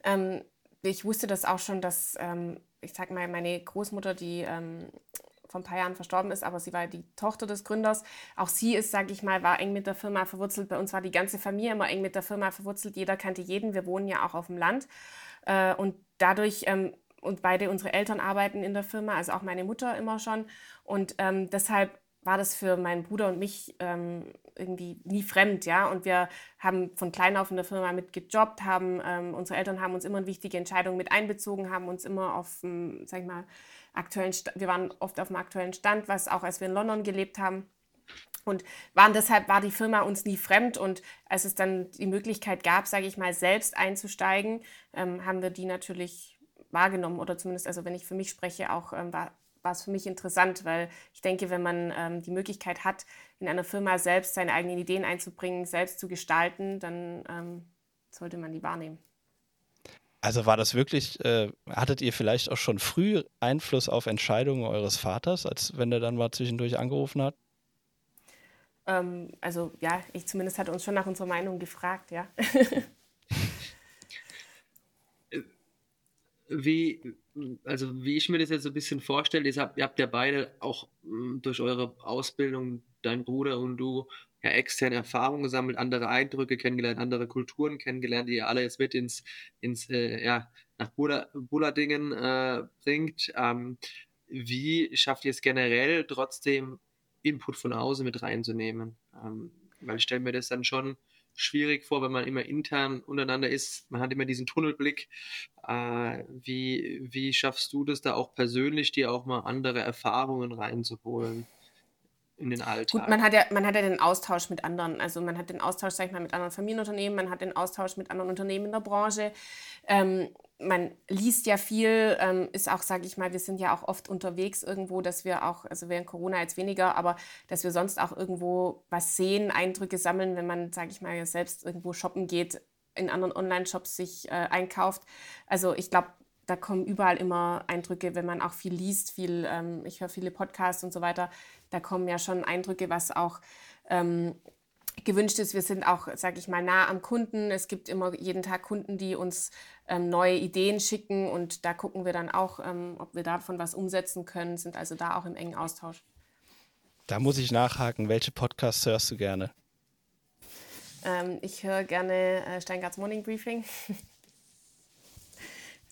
Ähm, ich wusste das auch schon, dass ähm, ich sag mal, meine Großmutter, die ähm, vor ein paar Jahren verstorben ist, aber sie war die Tochter des Gründers. Auch sie ist, sage ich mal, war eng mit der Firma verwurzelt. Bei uns war die ganze Familie immer eng mit der Firma verwurzelt. Jeder kannte jeden. Wir wohnen ja auch auf dem Land. Äh, und dadurch, ähm, und beide unsere Eltern arbeiten in der Firma, also auch meine Mutter immer schon. Und ähm, deshalb war das für meinen Bruder und mich ähm, irgendwie nie fremd, ja. Und wir haben von klein auf in der Firma mitgejobbt, haben ähm, unsere Eltern haben uns immer in wichtige Entscheidungen mit einbezogen, haben uns immer auf, ähm, sag ich mal, aktuellen, St wir waren oft auf dem aktuellen Stand, was auch als wir in London gelebt haben. Und waren deshalb war die Firma uns nie fremd und als es dann die Möglichkeit gab, sage ich mal, selbst einzusteigen, ähm, haben wir die natürlich wahrgenommen oder zumindest, also wenn ich für mich spreche, auch ähm, war, war es für mich interessant, weil ich denke, wenn man ähm, die Möglichkeit hat, in einer Firma selbst seine eigenen Ideen einzubringen, selbst zu gestalten, dann ähm, sollte man die wahrnehmen. Also war das wirklich, äh, hattet ihr vielleicht auch schon früh Einfluss auf Entscheidungen eures Vaters, als wenn er dann mal zwischendurch angerufen hat? Ähm, also ja, ich zumindest hatte uns schon nach unserer Meinung gefragt, ja. wie, also wie ich mir das jetzt so ein bisschen vorstelle, ist, ihr habt ja beide auch hm, durch eure Ausbildung, dein Bruder und du, ja externe Erfahrungen gesammelt, andere Eindrücke kennengelernt, andere Kulturen kennengelernt, die ihr alle jetzt mit ins, ins äh, ja, nach Bullardingen äh, bringt. Ähm, wie schafft ihr es generell trotzdem Input von außen mit reinzunehmen? Ähm, weil ich stelle mir das dann schon schwierig vor, wenn man immer intern untereinander ist. Man hat immer diesen Tunnelblick. Äh, wie, wie schaffst du das da auch persönlich, dir auch mal andere Erfahrungen reinzuholen? in den Alltag. Gut, man hat ja, man hat ja den Austausch mit anderen. Also man hat den Austausch, sag ich mal, mit anderen Familienunternehmen, man hat den Austausch mit anderen Unternehmen in der Branche. Ähm, man liest ja viel, ähm, ist auch, sage ich mal, wir sind ja auch oft unterwegs irgendwo, dass wir auch, also während Corona jetzt weniger, aber dass wir sonst auch irgendwo was sehen, Eindrücke sammeln, wenn man, sage ich mal, selbst irgendwo shoppen geht, in anderen Online-Shops sich äh, einkauft. Also ich glaube, da kommen überall immer Eindrücke, wenn man auch viel liest, viel, ähm, ich höre viele Podcasts und so weiter, da kommen ja schon Eindrücke, was auch ähm, gewünscht ist. Wir sind auch, sage ich mal, nah am Kunden. Es gibt immer jeden Tag Kunden, die uns ähm, neue Ideen schicken und da gucken wir dann auch, ähm, ob wir davon was umsetzen können, sind also da auch im engen Austausch. Da muss ich nachhaken. Welche Podcasts hörst du gerne? Ähm, ich höre gerne äh, Steingarts Morning Briefing.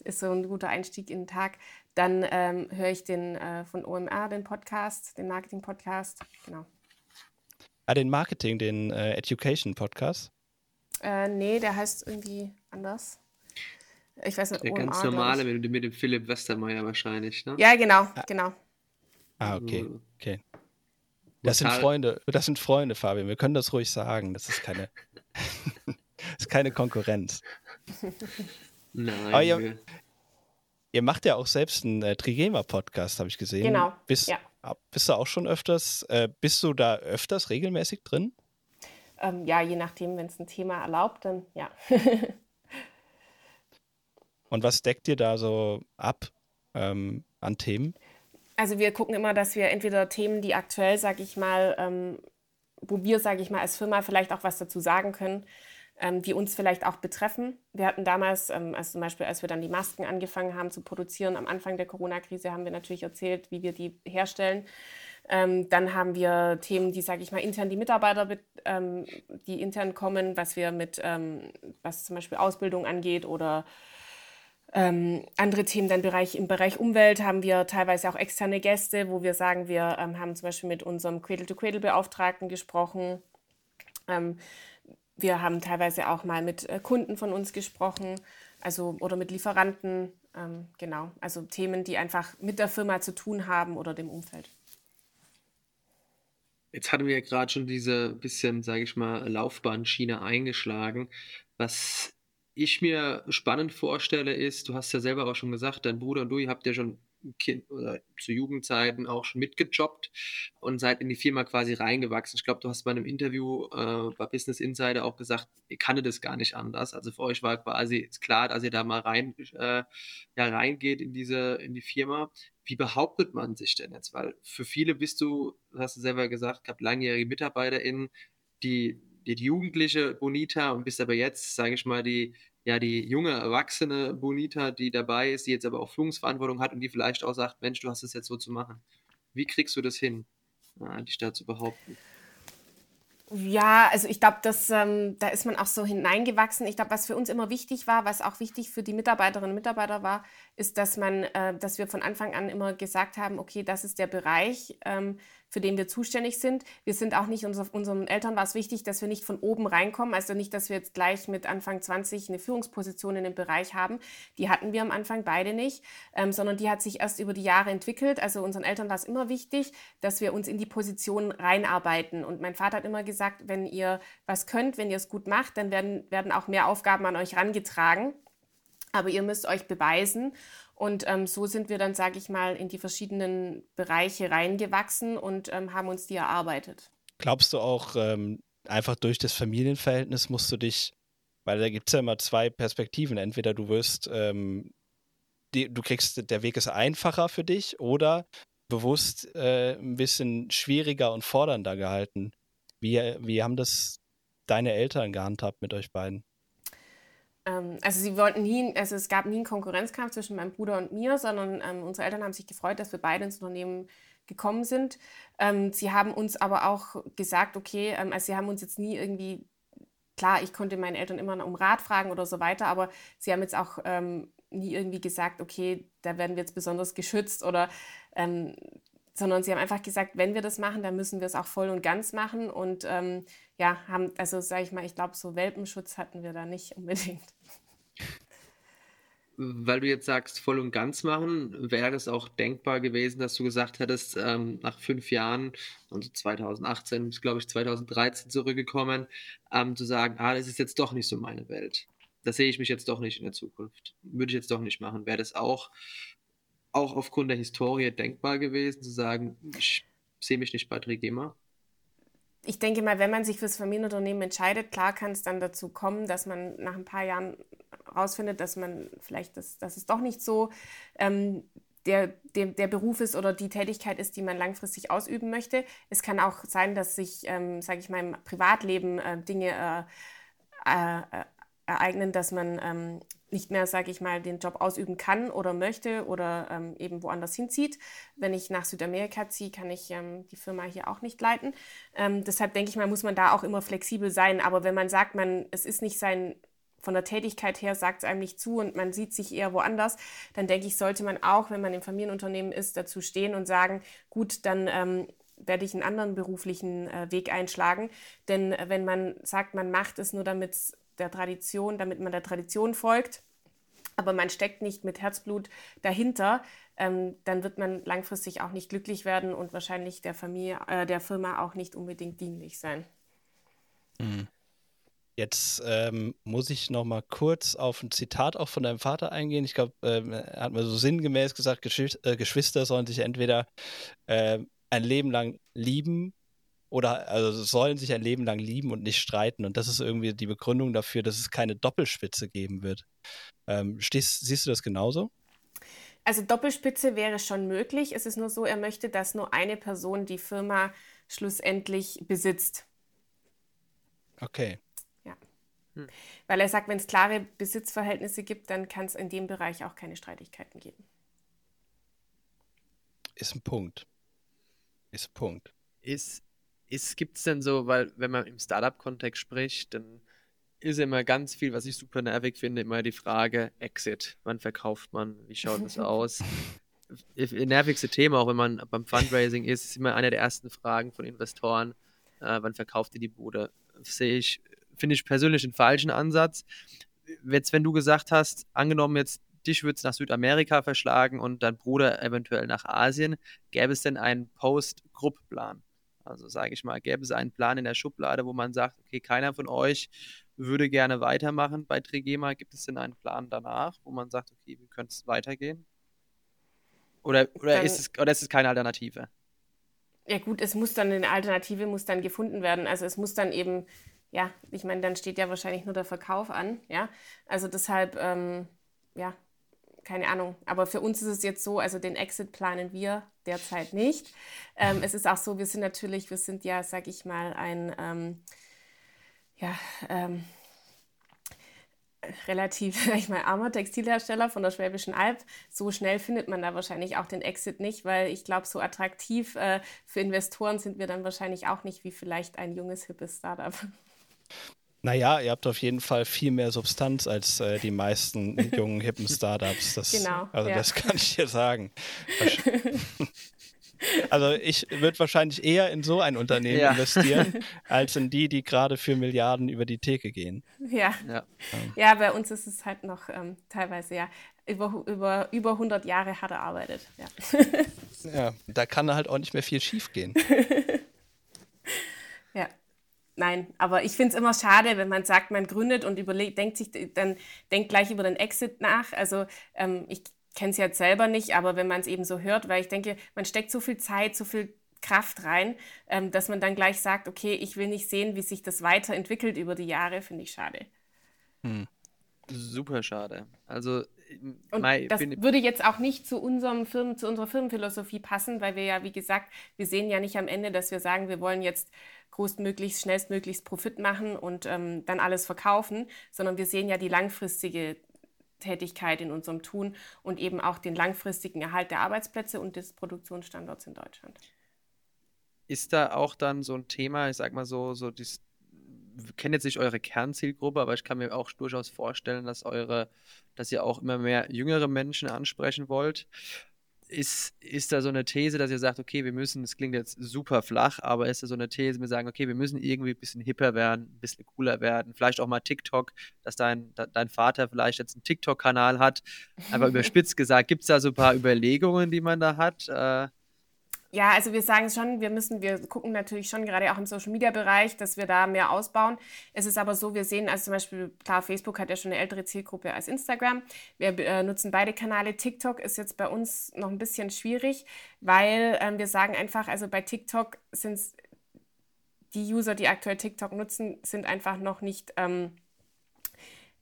ist so ein guter Einstieg in den Tag. Dann ähm, höre ich den äh, von OMR, den Podcast, den Marketing-Podcast. Genau. Ah, den Marketing, den äh, Education-Podcast? Äh, nee, der heißt irgendwie anders. Ich weiß nicht, Der OMR, ganz normale mit, mit, dem Philipp Westermeier wahrscheinlich, ne? Ja, genau, ah. genau. Ah, okay, okay. Das sind Freunde, das sind Freunde, Fabian. Wir können das ruhig sagen. Das ist keine, das ist keine Konkurrenz. Nein. Aber ihr, ihr macht ja auch selbst einen äh, Trigema-Podcast, habe ich gesehen. Genau. Bist, ja. bist du auch schon öfters, äh, bist du da öfters regelmäßig drin? Ähm, ja, je nachdem, wenn es ein Thema erlaubt, dann ja. Und was deckt ihr da so ab ähm, an Themen? Also wir gucken immer, dass wir entweder Themen, die aktuell, sage ich mal, ähm, wo wir, sage ich mal, als Firma vielleicht auch was dazu sagen können, ähm, die uns vielleicht auch betreffen. Wir hatten damals, ähm, also zum Beispiel, als wir dann die Masken angefangen haben zu produzieren, am Anfang der Corona-Krise haben wir natürlich erzählt, wie wir die herstellen. Ähm, dann haben wir Themen, die, sage ich mal, intern die Mitarbeiter, ähm, die intern kommen, was wir mit, ähm, was zum Beispiel Ausbildung angeht oder ähm, andere Themen, dann Bereich, im Bereich Umwelt haben wir teilweise auch externe Gäste, wo wir sagen, wir ähm, haben zum Beispiel mit unserem Cradle-to-Cradle-Beauftragten gesprochen. Ähm, wir haben teilweise auch mal mit äh, Kunden von uns gesprochen, also oder mit Lieferanten, ähm, genau. Also Themen, die einfach mit der Firma zu tun haben oder dem Umfeld. Jetzt hatten wir ja gerade schon diese bisschen, sage ich mal, Laufbahnschiene eingeschlagen. Was ich mir spannend vorstelle, ist, du hast ja selber auch schon gesagt, dein Bruder und du, ihr habt ja schon Kind oder zu Jugendzeiten auch schon mitgejobbt und seid in die Firma quasi reingewachsen. Ich glaube, du hast bei einem Interview äh, bei Business Insider auch gesagt, ihr kannte das gar nicht anders. Also für euch war quasi klar, dass ihr da mal rein, äh, ja, reingeht in diese, in die Firma. Wie behauptet man sich denn jetzt? Weil für viele bist du, hast du selber gesagt, gab langjährige MitarbeiterInnen, die, die jugendliche Bonita und bist aber jetzt, sage ich mal, die, ja die junge, erwachsene Bonita, die dabei ist, die jetzt aber auch Führungsverantwortung hat und die vielleicht auch sagt, Mensch, du hast es jetzt so zu machen. Wie kriegst du das hin, dich da zu behaupten? Ja, also ich glaube, ähm, da ist man auch so hineingewachsen. Ich glaube, was für uns immer wichtig war, was auch wichtig für die Mitarbeiterinnen und Mitarbeiter war, ist, dass man, äh, dass wir von Anfang an immer gesagt haben, okay, das ist der Bereich, ähm, für den wir zuständig sind. Wir sind auch nicht, unser, unseren Eltern war es wichtig, dass wir nicht von oben reinkommen, also nicht, dass wir jetzt gleich mit Anfang 20 eine Führungsposition in dem Bereich haben. Die hatten wir am Anfang beide nicht, ähm, sondern die hat sich erst über die Jahre entwickelt. Also unseren Eltern war es immer wichtig, dass wir uns in die Position reinarbeiten. Und mein Vater hat immer gesagt, wenn ihr was könnt, wenn ihr es gut macht, dann werden, werden auch mehr Aufgaben an euch rangetragen. Aber ihr müsst euch beweisen. Und ähm, so sind wir dann, sage ich mal, in die verschiedenen Bereiche reingewachsen und ähm, haben uns die erarbeitet. Glaubst du auch, ähm, einfach durch das Familienverhältnis musst du dich, weil da gibt es ja immer zwei Perspektiven. Entweder du wirst, ähm, die, du kriegst, der Weg ist einfacher für dich oder bewusst äh, ein bisschen schwieriger und fordernder gehalten. Wie, wie haben das deine Eltern gehandhabt mit euch beiden? Ähm, also sie wollten nie, also es gab nie einen Konkurrenzkampf zwischen meinem Bruder und mir, sondern ähm, unsere Eltern haben sich gefreut, dass wir beide ins Unternehmen gekommen sind. Ähm, sie haben uns aber auch gesagt, okay, ähm, also sie haben uns jetzt nie irgendwie, klar, ich konnte meine Eltern immer um Rat fragen oder so weiter, aber sie haben jetzt auch ähm, nie irgendwie gesagt, okay, da werden wir jetzt besonders geschützt oder ähm, sondern sie haben einfach gesagt, wenn wir das machen, dann müssen wir es auch voll und ganz machen und ähm, ja, haben, also sage ich mal, ich glaube, so Welpenschutz hatten wir da nicht unbedingt. Weil du jetzt sagst, voll und ganz machen, wäre es auch denkbar gewesen, dass du gesagt hättest, ähm, nach fünf Jahren, also 2018 bis, glaube ich, 2013 zurückgekommen, ähm, zu sagen, ah, das ist jetzt doch nicht so meine Welt. Da sehe ich mich jetzt doch nicht in der Zukunft. Würde ich jetzt doch nicht machen. Wäre das auch, auch aufgrund der Historie denkbar gewesen, zu sagen, ich sehe mich nicht bei Trigema? ich denke mal, wenn man sich fürs Familienunternehmen entscheidet, klar kann es dann dazu kommen, dass man nach ein paar Jahren rausfindet, dass man vielleicht, das, dass es doch nicht so ähm, der, der, der, Beruf ist oder die Tätigkeit ist, die man langfristig ausüben möchte. Es kann auch sein, dass sich, ähm, sage ich mal, im Privatleben äh, Dinge äh, äh, äh ereignen, dass man ähm, nicht mehr, sage ich mal, den Job ausüben kann oder möchte oder ähm, eben woanders hinzieht. Wenn ich nach Südamerika ziehe, kann ich ähm, die Firma hier auch nicht leiten. Ähm, deshalb denke ich mal, muss man da auch immer flexibel sein. Aber wenn man sagt, man, es ist nicht sein, von der Tätigkeit her sagt es einem nicht zu und man sieht sich eher woanders, dann denke ich, sollte man auch, wenn man im Familienunternehmen ist, dazu stehen und sagen, gut, dann ähm, werde ich einen anderen beruflichen äh, Weg einschlagen. Denn äh, wenn man sagt, man macht es nur, damit es der Tradition, damit man der Tradition folgt, aber man steckt nicht mit Herzblut dahinter, ähm, dann wird man langfristig auch nicht glücklich werden und wahrscheinlich der Familie, äh, der Firma auch nicht unbedingt dienlich sein. Mhm. Jetzt ähm, muss ich noch mal kurz auf ein Zitat auch von deinem Vater eingehen. Ich glaube, ähm, er hat mal so sinngemäß gesagt, äh, Geschwister sollen sich entweder äh, ein Leben lang lieben oder also sollen sich ein Leben lang lieben und nicht streiten. Und das ist irgendwie die Begründung dafür, dass es keine Doppelspitze geben wird. Ähm, stehst, siehst du das genauso? Also Doppelspitze wäre schon möglich. Es ist nur so, er möchte, dass nur eine Person die Firma schlussendlich besitzt. Okay. Ja. Hm. Weil er sagt, wenn es klare Besitzverhältnisse gibt, dann kann es in dem Bereich auch keine Streitigkeiten geben. Ist ein Punkt. Ist ein Punkt. Ist, ist, gibt es denn so, weil wenn man im Startup-Kontext spricht, dann ist immer ganz viel, was ich super nervig finde, immer die Frage Exit. Wann verkauft man? Wie schaut das aus? nervigste Thema, auch wenn man beim Fundraising ist, ist immer eine der ersten Fragen von Investoren. Äh, wann verkauft ihr die Bude? Sehe ich, finde ich persönlich einen falschen Ansatz. Jetzt, wenn du gesagt hast, angenommen jetzt, dich würde es nach Südamerika verschlagen und dein Bruder eventuell nach Asien, gäbe es denn einen Post-Grupp-Plan? Also sage ich mal, gäbe es einen Plan in der Schublade, wo man sagt, okay, keiner von euch würde gerne weitermachen bei Trigema. Gibt es denn einen Plan danach, wo man sagt, okay, wir können es weitergehen? Oder, oder, dann, ist es, oder ist es keine Alternative? Ja gut, es muss dann, eine Alternative muss dann gefunden werden. Also es muss dann eben, ja, ich meine, dann steht ja wahrscheinlich nur der Verkauf an, ja. Also deshalb, ähm, ja, keine Ahnung. Aber für uns ist es jetzt so, also den Exit planen wir derzeit nicht. Ähm, es ist auch so, wir sind natürlich, wir sind ja, sag ich mal, ein, ähm, ja, ähm, relativ, ich mal, armer Textilhersteller von der Schwäbischen Alb. So schnell findet man da wahrscheinlich auch den Exit nicht, weil ich glaube, so attraktiv äh, für Investoren sind wir dann wahrscheinlich auch nicht wie vielleicht ein junges, hippes Startup. Naja, ihr habt auf jeden Fall viel mehr Substanz als äh, die meisten jungen, hippen Startups. Das, genau. Also ja. das kann ich dir sagen. Also ich würde wahrscheinlich eher in so ein Unternehmen ja. investieren, als in die, die gerade für Milliarden über die Theke gehen. Ja, ja. ja bei uns ist es halt noch ähm, teilweise ja über, über, über 100 Jahre hart erarbeitet. Ja. ja, da kann halt auch nicht mehr viel schief gehen. Nein, aber ich finde es immer schade, wenn man sagt, man gründet und überlegt, denkt sich, dann denkt gleich über den Exit nach. Also ähm, ich kenne es jetzt selber nicht, aber wenn man es eben so hört, weil ich denke, man steckt so viel Zeit, so viel Kraft rein, ähm, dass man dann gleich sagt, okay, ich will nicht sehen, wie sich das weiterentwickelt über die Jahre, finde ich schade. Hm. Super schade. Also und Mai, das würde jetzt auch nicht zu unserem Firmen, zu unserer Firmenphilosophie passen, weil wir ja, wie gesagt, wir sehen ja nicht am Ende, dass wir sagen, wir wollen jetzt großmöglichst, schnellstmöglichst Profit machen und ähm, dann alles verkaufen, sondern wir sehen ja die langfristige Tätigkeit in unserem Tun und eben auch den langfristigen Erhalt der Arbeitsplätze und des Produktionsstandorts in Deutschland. Ist da auch dann so ein Thema, ich sag mal so, so dies, kenne jetzt nicht eure Kernzielgruppe, aber ich kann mir auch durchaus vorstellen, dass eure, dass ihr auch immer mehr jüngere Menschen ansprechen wollt ist, ist da so eine These, dass ihr sagt, okay, wir müssen, das klingt jetzt super flach, aber ist da so eine These, wir sagen, okay, wir müssen irgendwie ein bisschen hipper werden, ein bisschen cooler werden, vielleicht auch mal TikTok, dass dein, dein Vater vielleicht jetzt einen TikTok-Kanal hat, aber überspitzt gesagt, gibt es da so ein paar Überlegungen, die man da hat? Äh, ja, also wir sagen schon, wir müssen, wir gucken natürlich schon gerade auch im Social Media Bereich, dass wir da mehr ausbauen. Es ist aber so, wir sehen, also zum Beispiel, klar, Facebook hat ja schon eine ältere Zielgruppe als Instagram. Wir äh, nutzen beide Kanäle. TikTok ist jetzt bei uns noch ein bisschen schwierig, weil ähm, wir sagen einfach, also bei TikTok sind die User, die aktuell TikTok nutzen, sind einfach noch nicht. Ähm,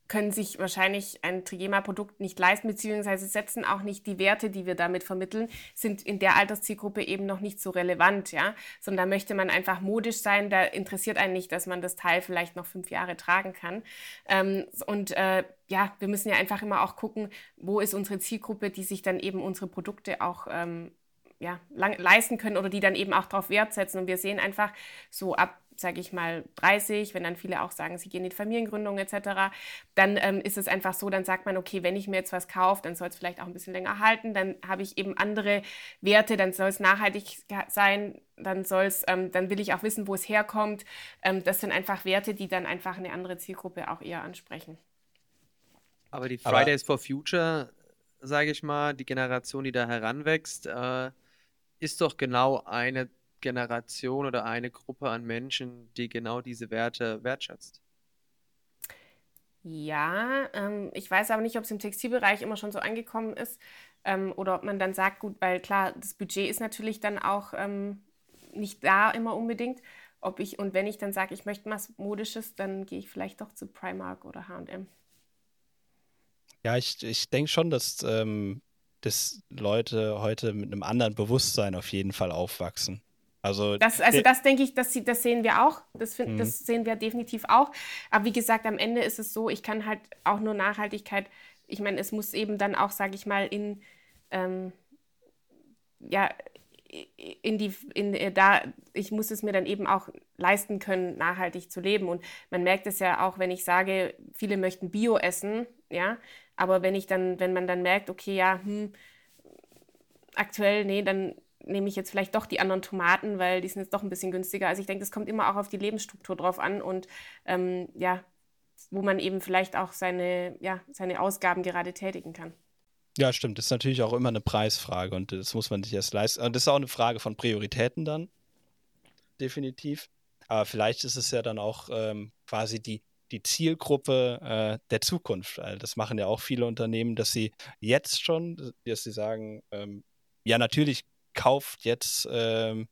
können sich wahrscheinlich ein Trigema-Produkt nicht leisten, beziehungsweise setzen auch nicht die Werte, die wir damit vermitteln, sind in der Alterszielgruppe eben noch nicht so relevant, ja. Sondern da möchte man einfach modisch sein, da interessiert einen nicht, dass man das Teil vielleicht noch fünf Jahre tragen kann. Ähm, und äh, ja, wir müssen ja einfach immer auch gucken, wo ist unsere Zielgruppe, die sich dann eben unsere Produkte auch ähm, ja, lang, leisten können oder die dann eben auch darauf Wert setzen. Und wir sehen einfach so ab sage ich mal, 30, wenn dann viele auch sagen, sie gehen in die Familiengründung etc., dann ähm, ist es einfach so, dann sagt man, okay, wenn ich mir jetzt was kaufe, dann soll es vielleicht auch ein bisschen länger halten, dann habe ich eben andere Werte, dann soll es nachhaltig sein, dann soll's, ähm, dann will ich auch wissen, wo es herkommt. Ähm, das sind einfach Werte, die dann einfach eine andere Zielgruppe auch eher ansprechen. Aber die Fridays Aber for Future, sage ich mal, die Generation, die da heranwächst, äh, ist doch genau eine Generation oder eine Gruppe an Menschen, die genau diese Werte wertschätzt. Ja, ähm, ich weiß aber nicht, ob es im Textilbereich immer schon so angekommen ist ähm, oder ob man dann sagt, gut, weil klar, das Budget ist natürlich dann auch ähm, nicht da immer unbedingt. Ob ich, und wenn ich dann sage, ich möchte was Modisches, dann gehe ich vielleicht doch zu Primark oder HM. Ja, ich, ich denke schon, dass, ähm, dass Leute heute mit einem anderen Bewusstsein auf jeden Fall aufwachsen. Also, das, also das denke ich, das, das sehen wir auch. Das, find, mhm. das sehen wir definitiv auch. Aber wie gesagt, am Ende ist es so, ich kann halt auch nur Nachhaltigkeit, ich meine, es muss eben dann auch, sage ich mal, in, ähm, ja, in die, in, äh, da, ich muss es mir dann eben auch leisten können, nachhaltig zu leben. Und man merkt es ja auch, wenn ich sage, viele möchten Bio essen, ja, aber wenn ich dann, wenn man dann merkt, okay, ja, hm, aktuell, nee, dann nehme ich jetzt vielleicht doch die anderen Tomaten, weil die sind jetzt doch ein bisschen günstiger. Also ich denke, das kommt immer auch auf die Lebensstruktur drauf an und ähm, ja, wo man eben vielleicht auch seine, ja, seine Ausgaben gerade tätigen kann. Ja, stimmt. Das ist natürlich auch immer eine Preisfrage und das muss man sich erst leisten. Und das ist auch eine Frage von Prioritäten dann. Definitiv. Aber vielleicht ist es ja dann auch ähm, quasi die, die Zielgruppe äh, der Zukunft. Also das machen ja auch viele Unternehmen, dass sie jetzt schon, dass sie sagen, ähm, ja, natürlich kauft jetzt, ähm,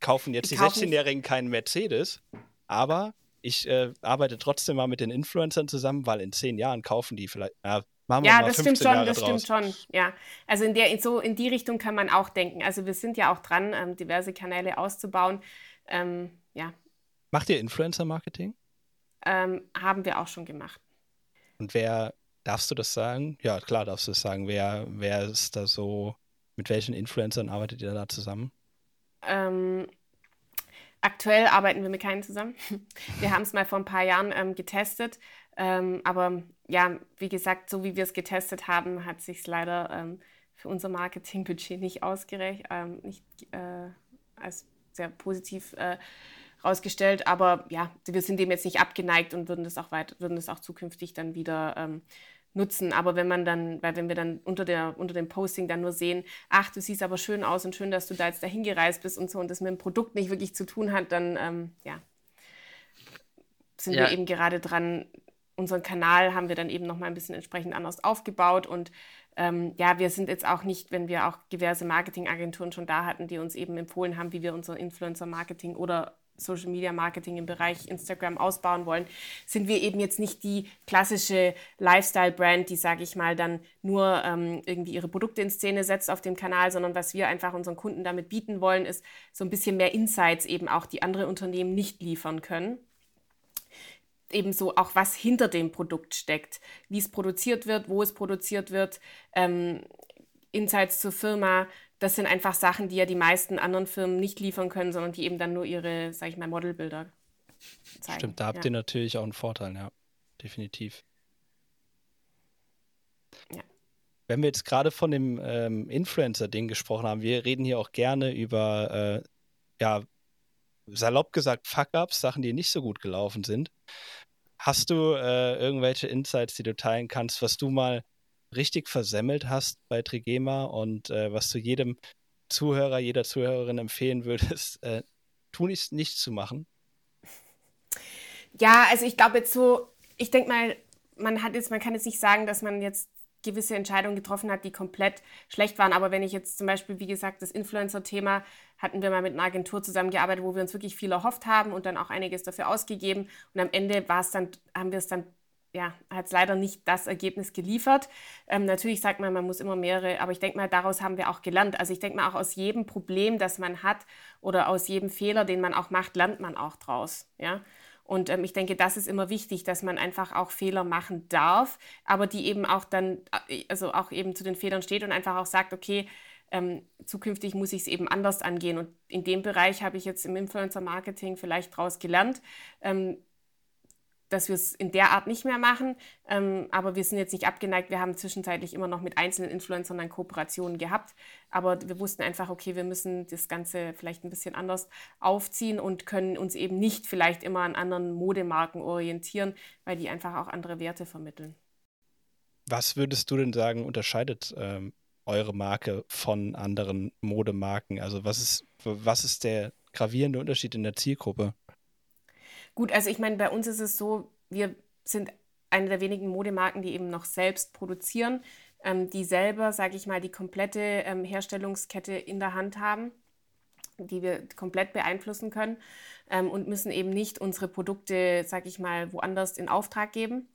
kaufen jetzt die 16-Jährigen keinen Mercedes, aber ich äh, arbeite trotzdem mal mit den Influencern zusammen, weil in zehn Jahren kaufen die vielleicht. Äh, machen wir ja, das stimmt schon, Jahre das draus. stimmt schon. Ja, also in der in so in die Richtung kann man auch denken. Also wir sind ja auch dran, ähm, diverse Kanäle auszubauen. Ähm, ja. Macht ihr Influencer-Marketing? Ähm, haben wir auch schon gemacht. Und wer darfst du das sagen? Ja, klar darfst du das sagen. Wer, wer ist da so mit welchen Influencern arbeitet ihr da zusammen? Ähm, aktuell arbeiten wir mit keinen zusammen. Wir haben es mal vor ein paar Jahren ähm, getestet. Ähm, aber ja, wie gesagt, so wie wir es getestet haben, hat sich leider ähm, für unser Marketingbudget nicht ausgerechnet, ähm, nicht äh, als sehr positiv äh, rausgestellt. Aber ja, wir sind dem jetzt nicht abgeneigt und würden das auch weit, würden das auch zukünftig dann wieder ähm, nutzen. Aber wenn man dann, weil wenn wir dann unter, der, unter dem Posting dann nur sehen, ach, du siehst aber schön aus und schön, dass du da jetzt dahin gereist bist und so und das mit dem Produkt nicht wirklich zu tun hat, dann ähm, ja, sind ja. wir eben gerade dran. Unseren Kanal haben wir dann eben nochmal ein bisschen entsprechend anders aufgebaut und ähm, ja, wir sind jetzt auch nicht, wenn wir auch diverse Marketingagenturen schon da hatten, die uns eben empfohlen haben, wie wir unser Influencer-Marketing oder Social Media Marketing im Bereich Instagram ausbauen wollen, sind wir eben jetzt nicht die klassische Lifestyle-Brand, die, sage ich mal, dann nur ähm, irgendwie ihre Produkte in Szene setzt auf dem Kanal, sondern was wir einfach unseren Kunden damit bieten wollen, ist so ein bisschen mehr Insights eben auch, die andere Unternehmen nicht liefern können. Ebenso auch, was hinter dem Produkt steckt, wie es produziert wird, wo es produziert wird, ähm, Insights zur Firma, das sind einfach Sachen, die ja die meisten anderen Firmen nicht liefern können, sondern die eben dann nur ihre, sag ich mal, Modelbilder zeigen. Stimmt, da habt ja. ihr natürlich auch einen Vorteil, ja, definitiv. Ja. Wenn wir jetzt gerade von dem ähm, Influencer-Ding gesprochen haben, wir reden hier auch gerne über, äh, ja, salopp gesagt, Fuck-Ups, Sachen, die nicht so gut gelaufen sind. Hast du äh, irgendwelche Insights, die du teilen kannst, was du mal richtig versemmelt hast bei Trigema und äh, was du jedem Zuhörer, jeder Zuhörerin empfehlen würdest, äh, tu nicht, nicht zu machen? Ja, also ich glaube jetzt so, ich denke mal, man hat jetzt, man kann jetzt nicht sagen, dass man jetzt gewisse Entscheidungen getroffen hat, die komplett schlecht waren. Aber wenn ich jetzt zum Beispiel, wie gesagt, das Influencer-Thema hatten wir mal mit einer Agentur zusammengearbeitet, wo wir uns wirklich viel erhofft haben und dann auch einiges dafür ausgegeben. Und am Ende war es dann, haben wir es dann ja, hat es leider nicht das Ergebnis geliefert. Ähm, natürlich sagt man, man muss immer mehrere, aber ich denke mal, daraus haben wir auch gelernt. Also ich denke mal, auch aus jedem Problem, das man hat oder aus jedem Fehler, den man auch macht, lernt man auch draus. Ja? Und ähm, ich denke, das ist immer wichtig, dass man einfach auch Fehler machen darf, aber die eben auch dann, äh, also auch eben zu den Fehlern steht und einfach auch sagt, okay, ähm, zukünftig muss ich es eben anders angehen. Und in dem Bereich habe ich jetzt im Influencer-Marketing vielleicht daraus gelernt, ähm, dass wir es in der Art nicht mehr machen. Ähm, aber wir sind jetzt nicht abgeneigt. Wir haben zwischenzeitlich immer noch mit einzelnen Influencern dann Kooperationen gehabt. Aber wir wussten einfach, okay, wir müssen das Ganze vielleicht ein bisschen anders aufziehen und können uns eben nicht vielleicht immer an anderen Modemarken orientieren, weil die einfach auch andere Werte vermitteln. Was würdest du denn sagen, unterscheidet ähm, eure Marke von anderen Modemarken? Also was ist, was ist der gravierende Unterschied in der Zielgruppe? Gut, also ich meine, bei uns ist es so, wir sind eine der wenigen Modemarken, die eben noch selbst produzieren, ähm, die selber, sage ich mal, die komplette ähm, Herstellungskette in der Hand haben, die wir komplett beeinflussen können ähm, und müssen eben nicht unsere Produkte, sage ich mal, woanders in Auftrag geben.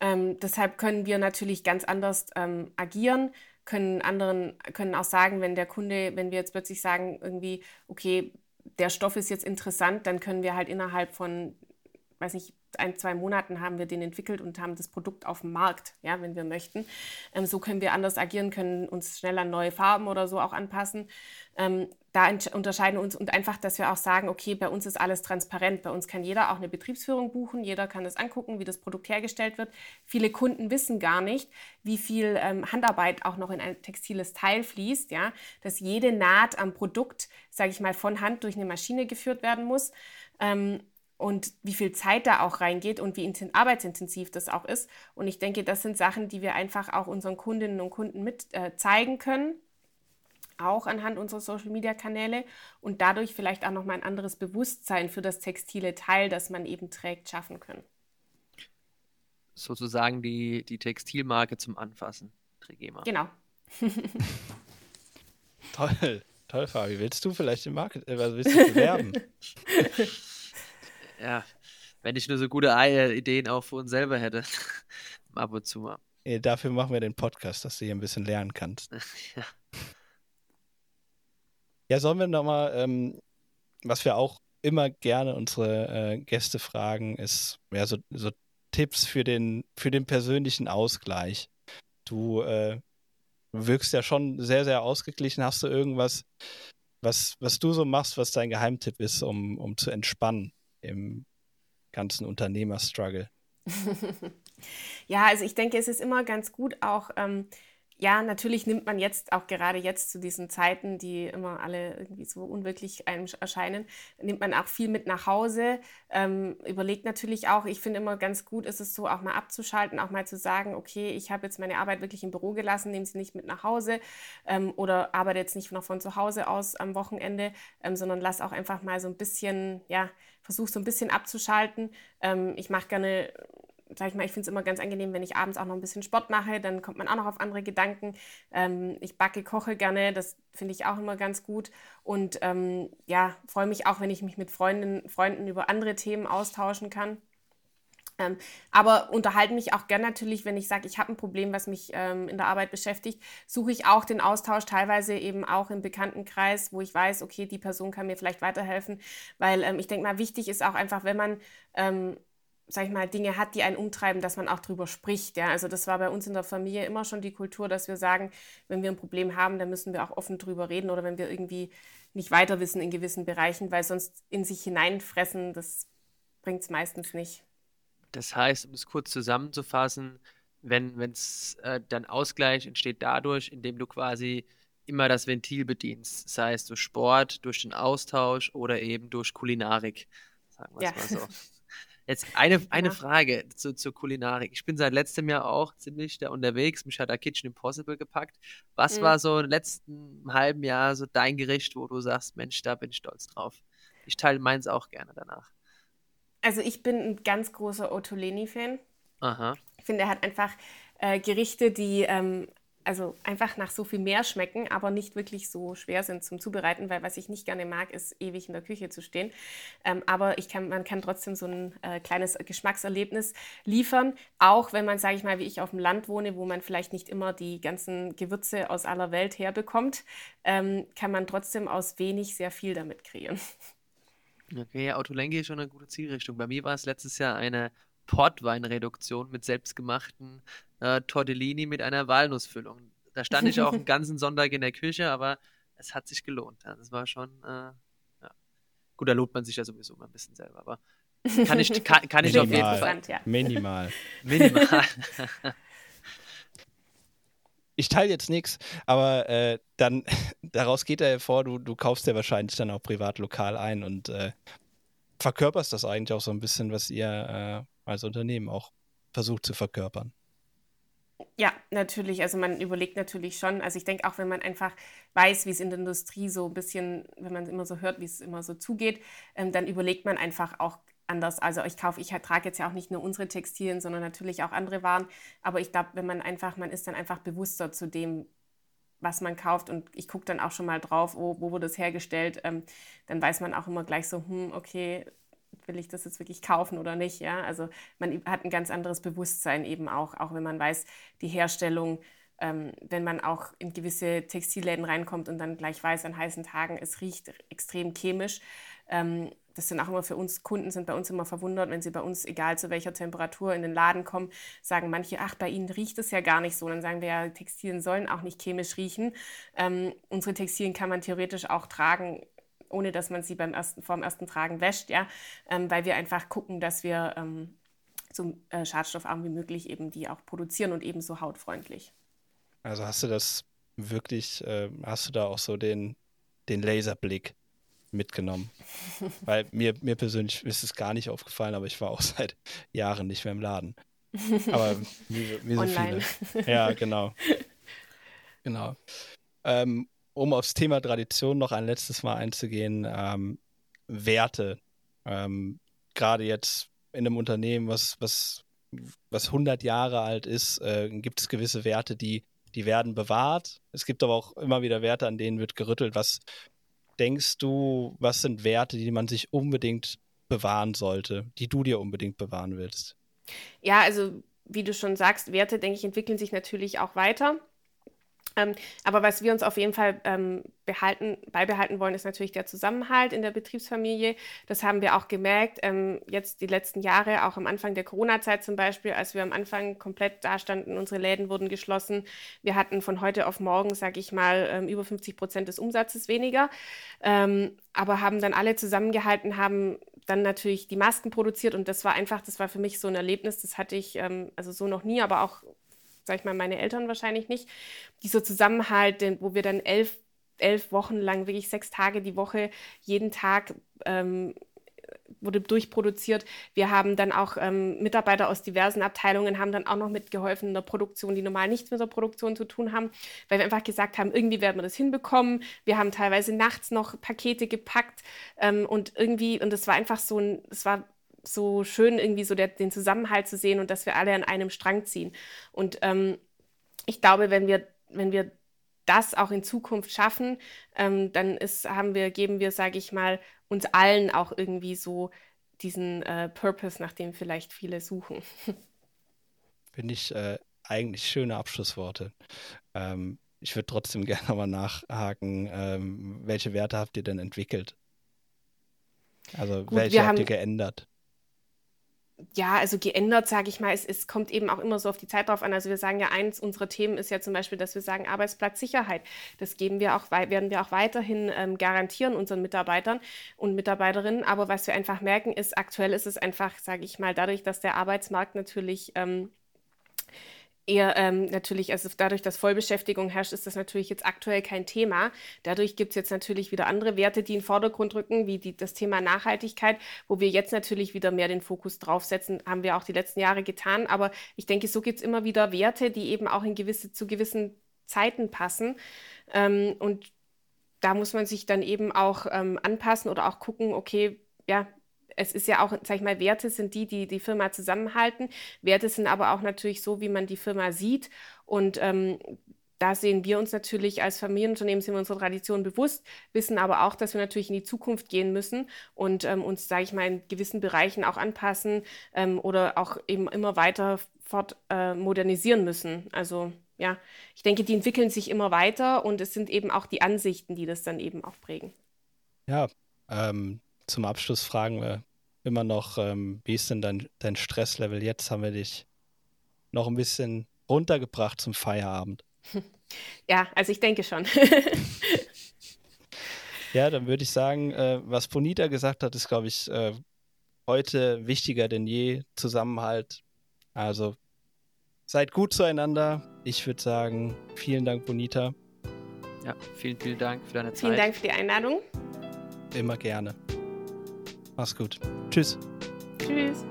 Ähm, deshalb können wir natürlich ganz anders ähm, agieren, können anderen, können auch sagen, wenn der Kunde, wenn wir jetzt plötzlich sagen, irgendwie, okay, der Stoff ist jetzt interessant, dann können wir halt innerhalb von, weiß nicht, ein, zwei Monaten haben wir den entwickelt und haben das Produkt auf dem Markt, ja, wenn wir möchten. Ähm, so können wir anders agieren, können uns schnell an neue Farben oder so auch anpassen. Ähm, da unterscheiden uns und einfach, dass wir auch sagen, okay, bei uns ist alles transparent. Bei uns kann jeder auch eine Betriebsführung buchen, jeder kann das angucken, wie das Produkt hergestellt wird. Viele Kunden wissen gar nicht, wie viel ähm, Handarbeit auch noch in ein textiles Teil fließt, ja, dass jede Naht am Produkt, sage ich mal, von Hand durch eine Maschine geführt werden muss. Ähm, und wie viel Zeit da auch reingeht und wie arbeitsintensiv das auch ist. Und ich denke, das sind Sachen, die wir einfach auch unseren Kundinnen und Kunden mit äh, zeigen können, auch anhand unserer Social-Media-Kanäle und dadurch vielleicht auch nochmal ein anderes Bewusstsein für das textile Teil, das man eben trägt, schaffen können. Sozusagen die, die Textilmarke zum Anfassen, Trigema. Genau. toll, toll, Fabi. Willst du vielleicht den Market, äh, willst du bewerben? ja, wenn ich nur so gute Eier, Ideen auch für uns selber hätte. Ab und zu mal. Dafür machen wir den Podcast, dass du hier ein bisschen lernen kannst. ja. Ja, sollen wir nochmal, ähm, was wir auch immer gerne unsere äh, Gäste fragen, ist ja, so, so, Tipps für den, für den persönlichen Ausgleich. Du äh, wirkst ja schon sehr, sehr ausgeglichen. Hast du irgendwas, was, was du so machst, was dein Geheimtipp ist, um, um zu entspannen? Im ganzen Unternehmerstruggle? ja, also ich denke, es ist immer ganz gut auch ähm, ja, natürlich nimmt man jetzt auch gerade jetzt zu diesen Zeiten, die immer alle irgendwie so unwirklich einem erscheinen, nimmt man auch viel mit nach Hause. Ähm, überlegt natürlich auch, ich finde immer ganz gut ist es so, auch mal abzuschalten, auch mal zu sagen, okay, ich habe jetzt meine Arbeit wirklich im Büro gelassen, nehme sie nicht mit nach Hause ähm, oder arbeite jetzt nicht noch von zu Hause aus am Wochenende, ähm, sondern lass auch einfach mal so ein bisschen, ja, versuche so ein bisschen abzuschalten. Ähm, ich mache gerne sag ich mal, ich finde es immer ganz angenehm, wenn ich abends auch noch ein bisschen Sport mache, dann kommt man auch noch auf andere Gedanken. Ähm, ich backe, koche gerne, das finde ich auch immer ganz gut. Und ähm, ja, freue mich auch, wenn ich mich mit Freundinnen, Freunden über andere Themen austauschen kann. Ähm, aber unterhalte mich auch gern natürlich, wenn ich sage, ich habe ein Problem, was mich ähm, in der Arbeit beschäftigt, suche ich auch den Austausch teilweise eben auch im Bekanntenkreis, wo ich weiß, okay, die Person kann mir vielleicht weiterhelfen, weil ähm, ich denke mal, wichtig ist auch einfach, wenn man ähm, sag ich mal, Dinge hat, die einen umtreiben, dass man auch drüber spricht. Ja? Also das war bei uns in der Familie immer schon die Kultur, dass wir sagen, wenn wir ein Problem haben, dann müssen wir auch offen drüber reden oder wenn wir irgendwie nicht weiter wissen in gewissen Bereichen, weil sonst in sich hineinfressen, das bringt es meistens nicht. Das heißt, um es kurz zusammenzufassen, wenn es äh, dann Ausgleich entsteht dadurch, indem du quasi immer das Ventil bedienst, sei es durch Sport, durch den Austausch oder eben durch Kulinarik, sagen wir es ja. mal so. Jetzt eine, eine ja. Frage zu, zur Kulinarik. Ich bin seit letztem Jahr auch ziemlich da unterwegs. Mich hat da Kitchen Impossible gepackt. Was mhm. war so im letzten halben Jahr so dein Gericht, wo du sagst, Mensch, da bin ich stolz drauf? Ich teile meins auch gerne danach. Also ich bin ein ganz großer Ottolini-Fan. Aha. Ich finde, er hat einfach äh, Gerichte, die ähm, also einfach nach so viel mehr schmecken, aber nicht wirklich so schwer sind zum Zubereiten, weil was ich nicht gerne mag, ist ewig in der Küche zu stehen. Ähm, aber ich kann, man kann trotzdem so ein äh, kleines Geschmackserlebnis liefern, auch wenn man, sage ich mal, wie ich auf dem Land wohne, wo man vielleicht nicht immer die ganzen Gewürze aus aller Welt herbekommt, ähm, kann man trotzdem aus wenig sehr viel damit kreieren. Okay, Autolenke ist schon eine gute Zielrichtung. Bei mir war es letztes Jahr eine Portweinreduktion mit selbstgemachten äh, Tortellini mit einer Walnussfüllung. Da stand ich auch einen ganzen Sonntag in der Küche, aber es hat sich gelohnt. Ja. Das war schon, äh, ja. Gut, da lobt man sich ja sowieso mal ein bisschen selber, aber kann ich, kann, kann ich auf jeden Fall. Ja. Minimal. Minimal. ich teile jetzt nichts, aber äh, dann daraus geht er hervor, du, du kaufst ja wahrscheinlich dann auch privat lokal ein und äh, verkörperst das eigentlich auch so ein bisschen, was ihr äh, als Unternehmen auch versucht zu verkörpern. Ja, natürlich. Also man überlegt natürlich schon. Also ich denke auch, wenn man einfach weiß, wie es in der Industrie so ein bisschen, wenn man immer so hört, wie es immer so zugeht, ähm, dann überlegt man einfach auch anders. Also ich kaufe, ich trage jetzt ja auch nicht nur unsere Textilien, sondern natürlich auch andere Waren. Aber ich glaube, wenn man einfach, man ist dann einfach bewusster zu dem, was man kauft und ich gucke dann auch schon mal drauf, wo, wo wurde es hergestellt, ähm, dann weiß man auch immer gleich so, hm, okay, will ich das jetzt wirklich kaufen oder nicht, ja? Also man hat ein ganz anderes Bewusstsein eben auch, auch wenn man weiß, die Herstellung, ähm, wenn man auch in gewisse Textilläden reinkommt und dann gleich weiß an heißen Tagen, es riecht extrem chemisch, ähm, das sind auch immer für uns Kunden, sind bei uns immer verwundert, wenn sie bei uns, egal zu welcher Temperatur, in den Laden kommen, sagen manche, ach, bei ihnen riecht es ja gar nicht so. dann sagen wir ja, Textilien sollen auch nicht chemisch riechen. Ähm, unsere Textilien kann man theoretisch auch tragen, ohne dass man sie beim ersten, vor dem ersten Tragen wäscht, ja, ähm, weil wir einfach gucken, dass wir ähm, so äh, schadstoffarm wie möglich eben die auch produzieren und ebenso hautfreundlich. Also hast du das wirklich, äh, hast du da auch so den, den Laserblick? mitgenommen. Weil mir, mir persönlich ist es gar nicht aufgefallen, aber ich war auch seit Jahren nicht mehr im Laden. Aber wie, wie so Online. viele. Ja, genau. Genau. Ähm, um aufs Thema Tradition noch ein letztes Mal einzugehen, ähm, Werte. Ähm, Gerade jetzt in einem Unternehmen, was, was, was 100 Jahre alt ist, äh, gibt es gewisse Werte, die, die werden bewahrt. Es gibt aber auch immer wieder Werte, an denen wird gerüttelt, was denkst du, was sind Werte, die man sich unbedingt bewahren sollte, die du dir unbedingt bewahren willst? Ja, also wie du schon sagst, Werte, denke ich, entwickeln sich natürlich auch weiter. Ähm, aber was wir uns auf jeden Fall ähm, behalten, beibehalten wollen, ist natürlich der Zusammenhalt in der Betriebsfamilie. Das haben wir auch gemerkt, ähm, jetzt die letzten Jahre, auch am Anfang der Corona-Zeit zum Beispiel, als wir am Anfang komplett dastanden, unsere Läden wurden geschlossen. Wir hatten von heute auf morgen, sage ich mal, ähm, über 50 Prozent des Umsatzes weniger, ähm, aber haben dann alle zusammengehalten, haben dann natürlich die Masken produziert und das war einfach, das war für mich so ein Erlebnis, das hatte ich ähm, also so noch nie, aber auch sag ich mal, meine Eltern wahrscheinlich nicht, dieser Zusammenhalt, wo wir dann elf, elf Wochen lang, wirklich sechs Tage die Woche, jeden Tag ähm, wurde durchproduziert. Wir haben dann auch ähm, Mitarbeiter aus diversen Abteilungen haben dann auch noch mitgeholfen in der Produktion, die normal nichts mit der Produktion zu tun haben, weil wir einfach gesagt haben, irgendwie werden wir das hinbekommen. Wir haben teilweise nachts noch Pakete gepackt ähm, und irgendwie, und das war einfach so ein, es war so schön, irgendwie so der, den Zusammenhalt zu sehen und dass wir alle an einem Strang ziehen. Und ähm, ich glaube, wenn wir, wenn wir das auch in Zukunft schaffen, ähm, dann ist, haben wir, geben wir, sage ich mal, uns allen auch irgendwie so diesen äh, Purpose, nach dem vielleicht viele suchen. Finde ich äh, eigentlich schöne Abschlussworte. Ähm, ich würde trotzdem gerne mal nachhaken, ähm, welche Werte habt ihr denn entwickelt? Also Gut, welche habt haben, ihr geändert? Ja, also geändert, sage ich mal, es, es kommt eben auch immer so auf die Zeit drauf an. Also wir sagen ja, eins unserer Themen ist ja zum Beispiel, dass wir sagen, Arbeitsplatzsicherheit. Das geben wir auch, werden wir auch weiterhin ähm, garantieren unseren Mitarbeitern und Mitarbeiterinnen. Aber was wir einfach merken, ist, aktuell ist es einfach, sage ich mal, dadurch, dass der Arbeitsmarkt natürlich ähm, eher ähm, natürlich, also dadurch, dass Vollbeschäftigung herrscht, ist das natürlich jetzt aktuell kein Thema. Dadurch gibt es jetzt natürlich wieder andere Werte, die in den Vordergrund rücken, wie die, das Thema Nachhaltigkeit, wo wir jetzt natürlich wieder mehr den Fokus draufsetzen, haben wir auch die letzten Jahre getan. Aber ich denke, so gibt es immer wieder Werte, die eben auch in gewisse, zu gewissen Zeiten passen. Ähm, und da muss man sich dann eben auch ähm, anpassen oder auch gucken, okay, ja, es ist ja auch, sag ich mal, Werte sind die, die die Firma zusammenhalten. Werte sind aber auch natürlich so, wie man die Firma sieht. Und ähm, da sehen wir uns natürlich als Familienunternehmen, sind wir unserer Tradition bewusst, wissen aber auch, dass wir natürlich in die Zukunft gehen müssen und ähm, uns, sage ich mal, in gewissen Bereichen auch anpassen ähm, oder auch eben immer weiter fort äh, modernisieren müssen. Also ja, ich denke, die entwickeln sich immer weiter und es sind eben auch die Ansichten, die das dann eben auch prägen. Ja, ähm, zum Abschluss fragen wir immer noch, ähm, wie ist denn dein, dein Stresslevel jetzt? Haben wir dich noch ein bisschen runtergebracht zum Feierabend? Ja, also ich denke schon. ja, dann würde ich sagen, äh, was Bonita gesagt hat, ist, glaube ich, äh, heute wichtiger denn je. Zusammenhalt. Also seid gut zueinander. Ich würde sagen, vielen Dank, Bonita. Ja, vielen, vielen Dank für deine Zeit. Vielen Dank für die Einladung. Immer gerne. Mach's gut. Tschüss. Tschüss.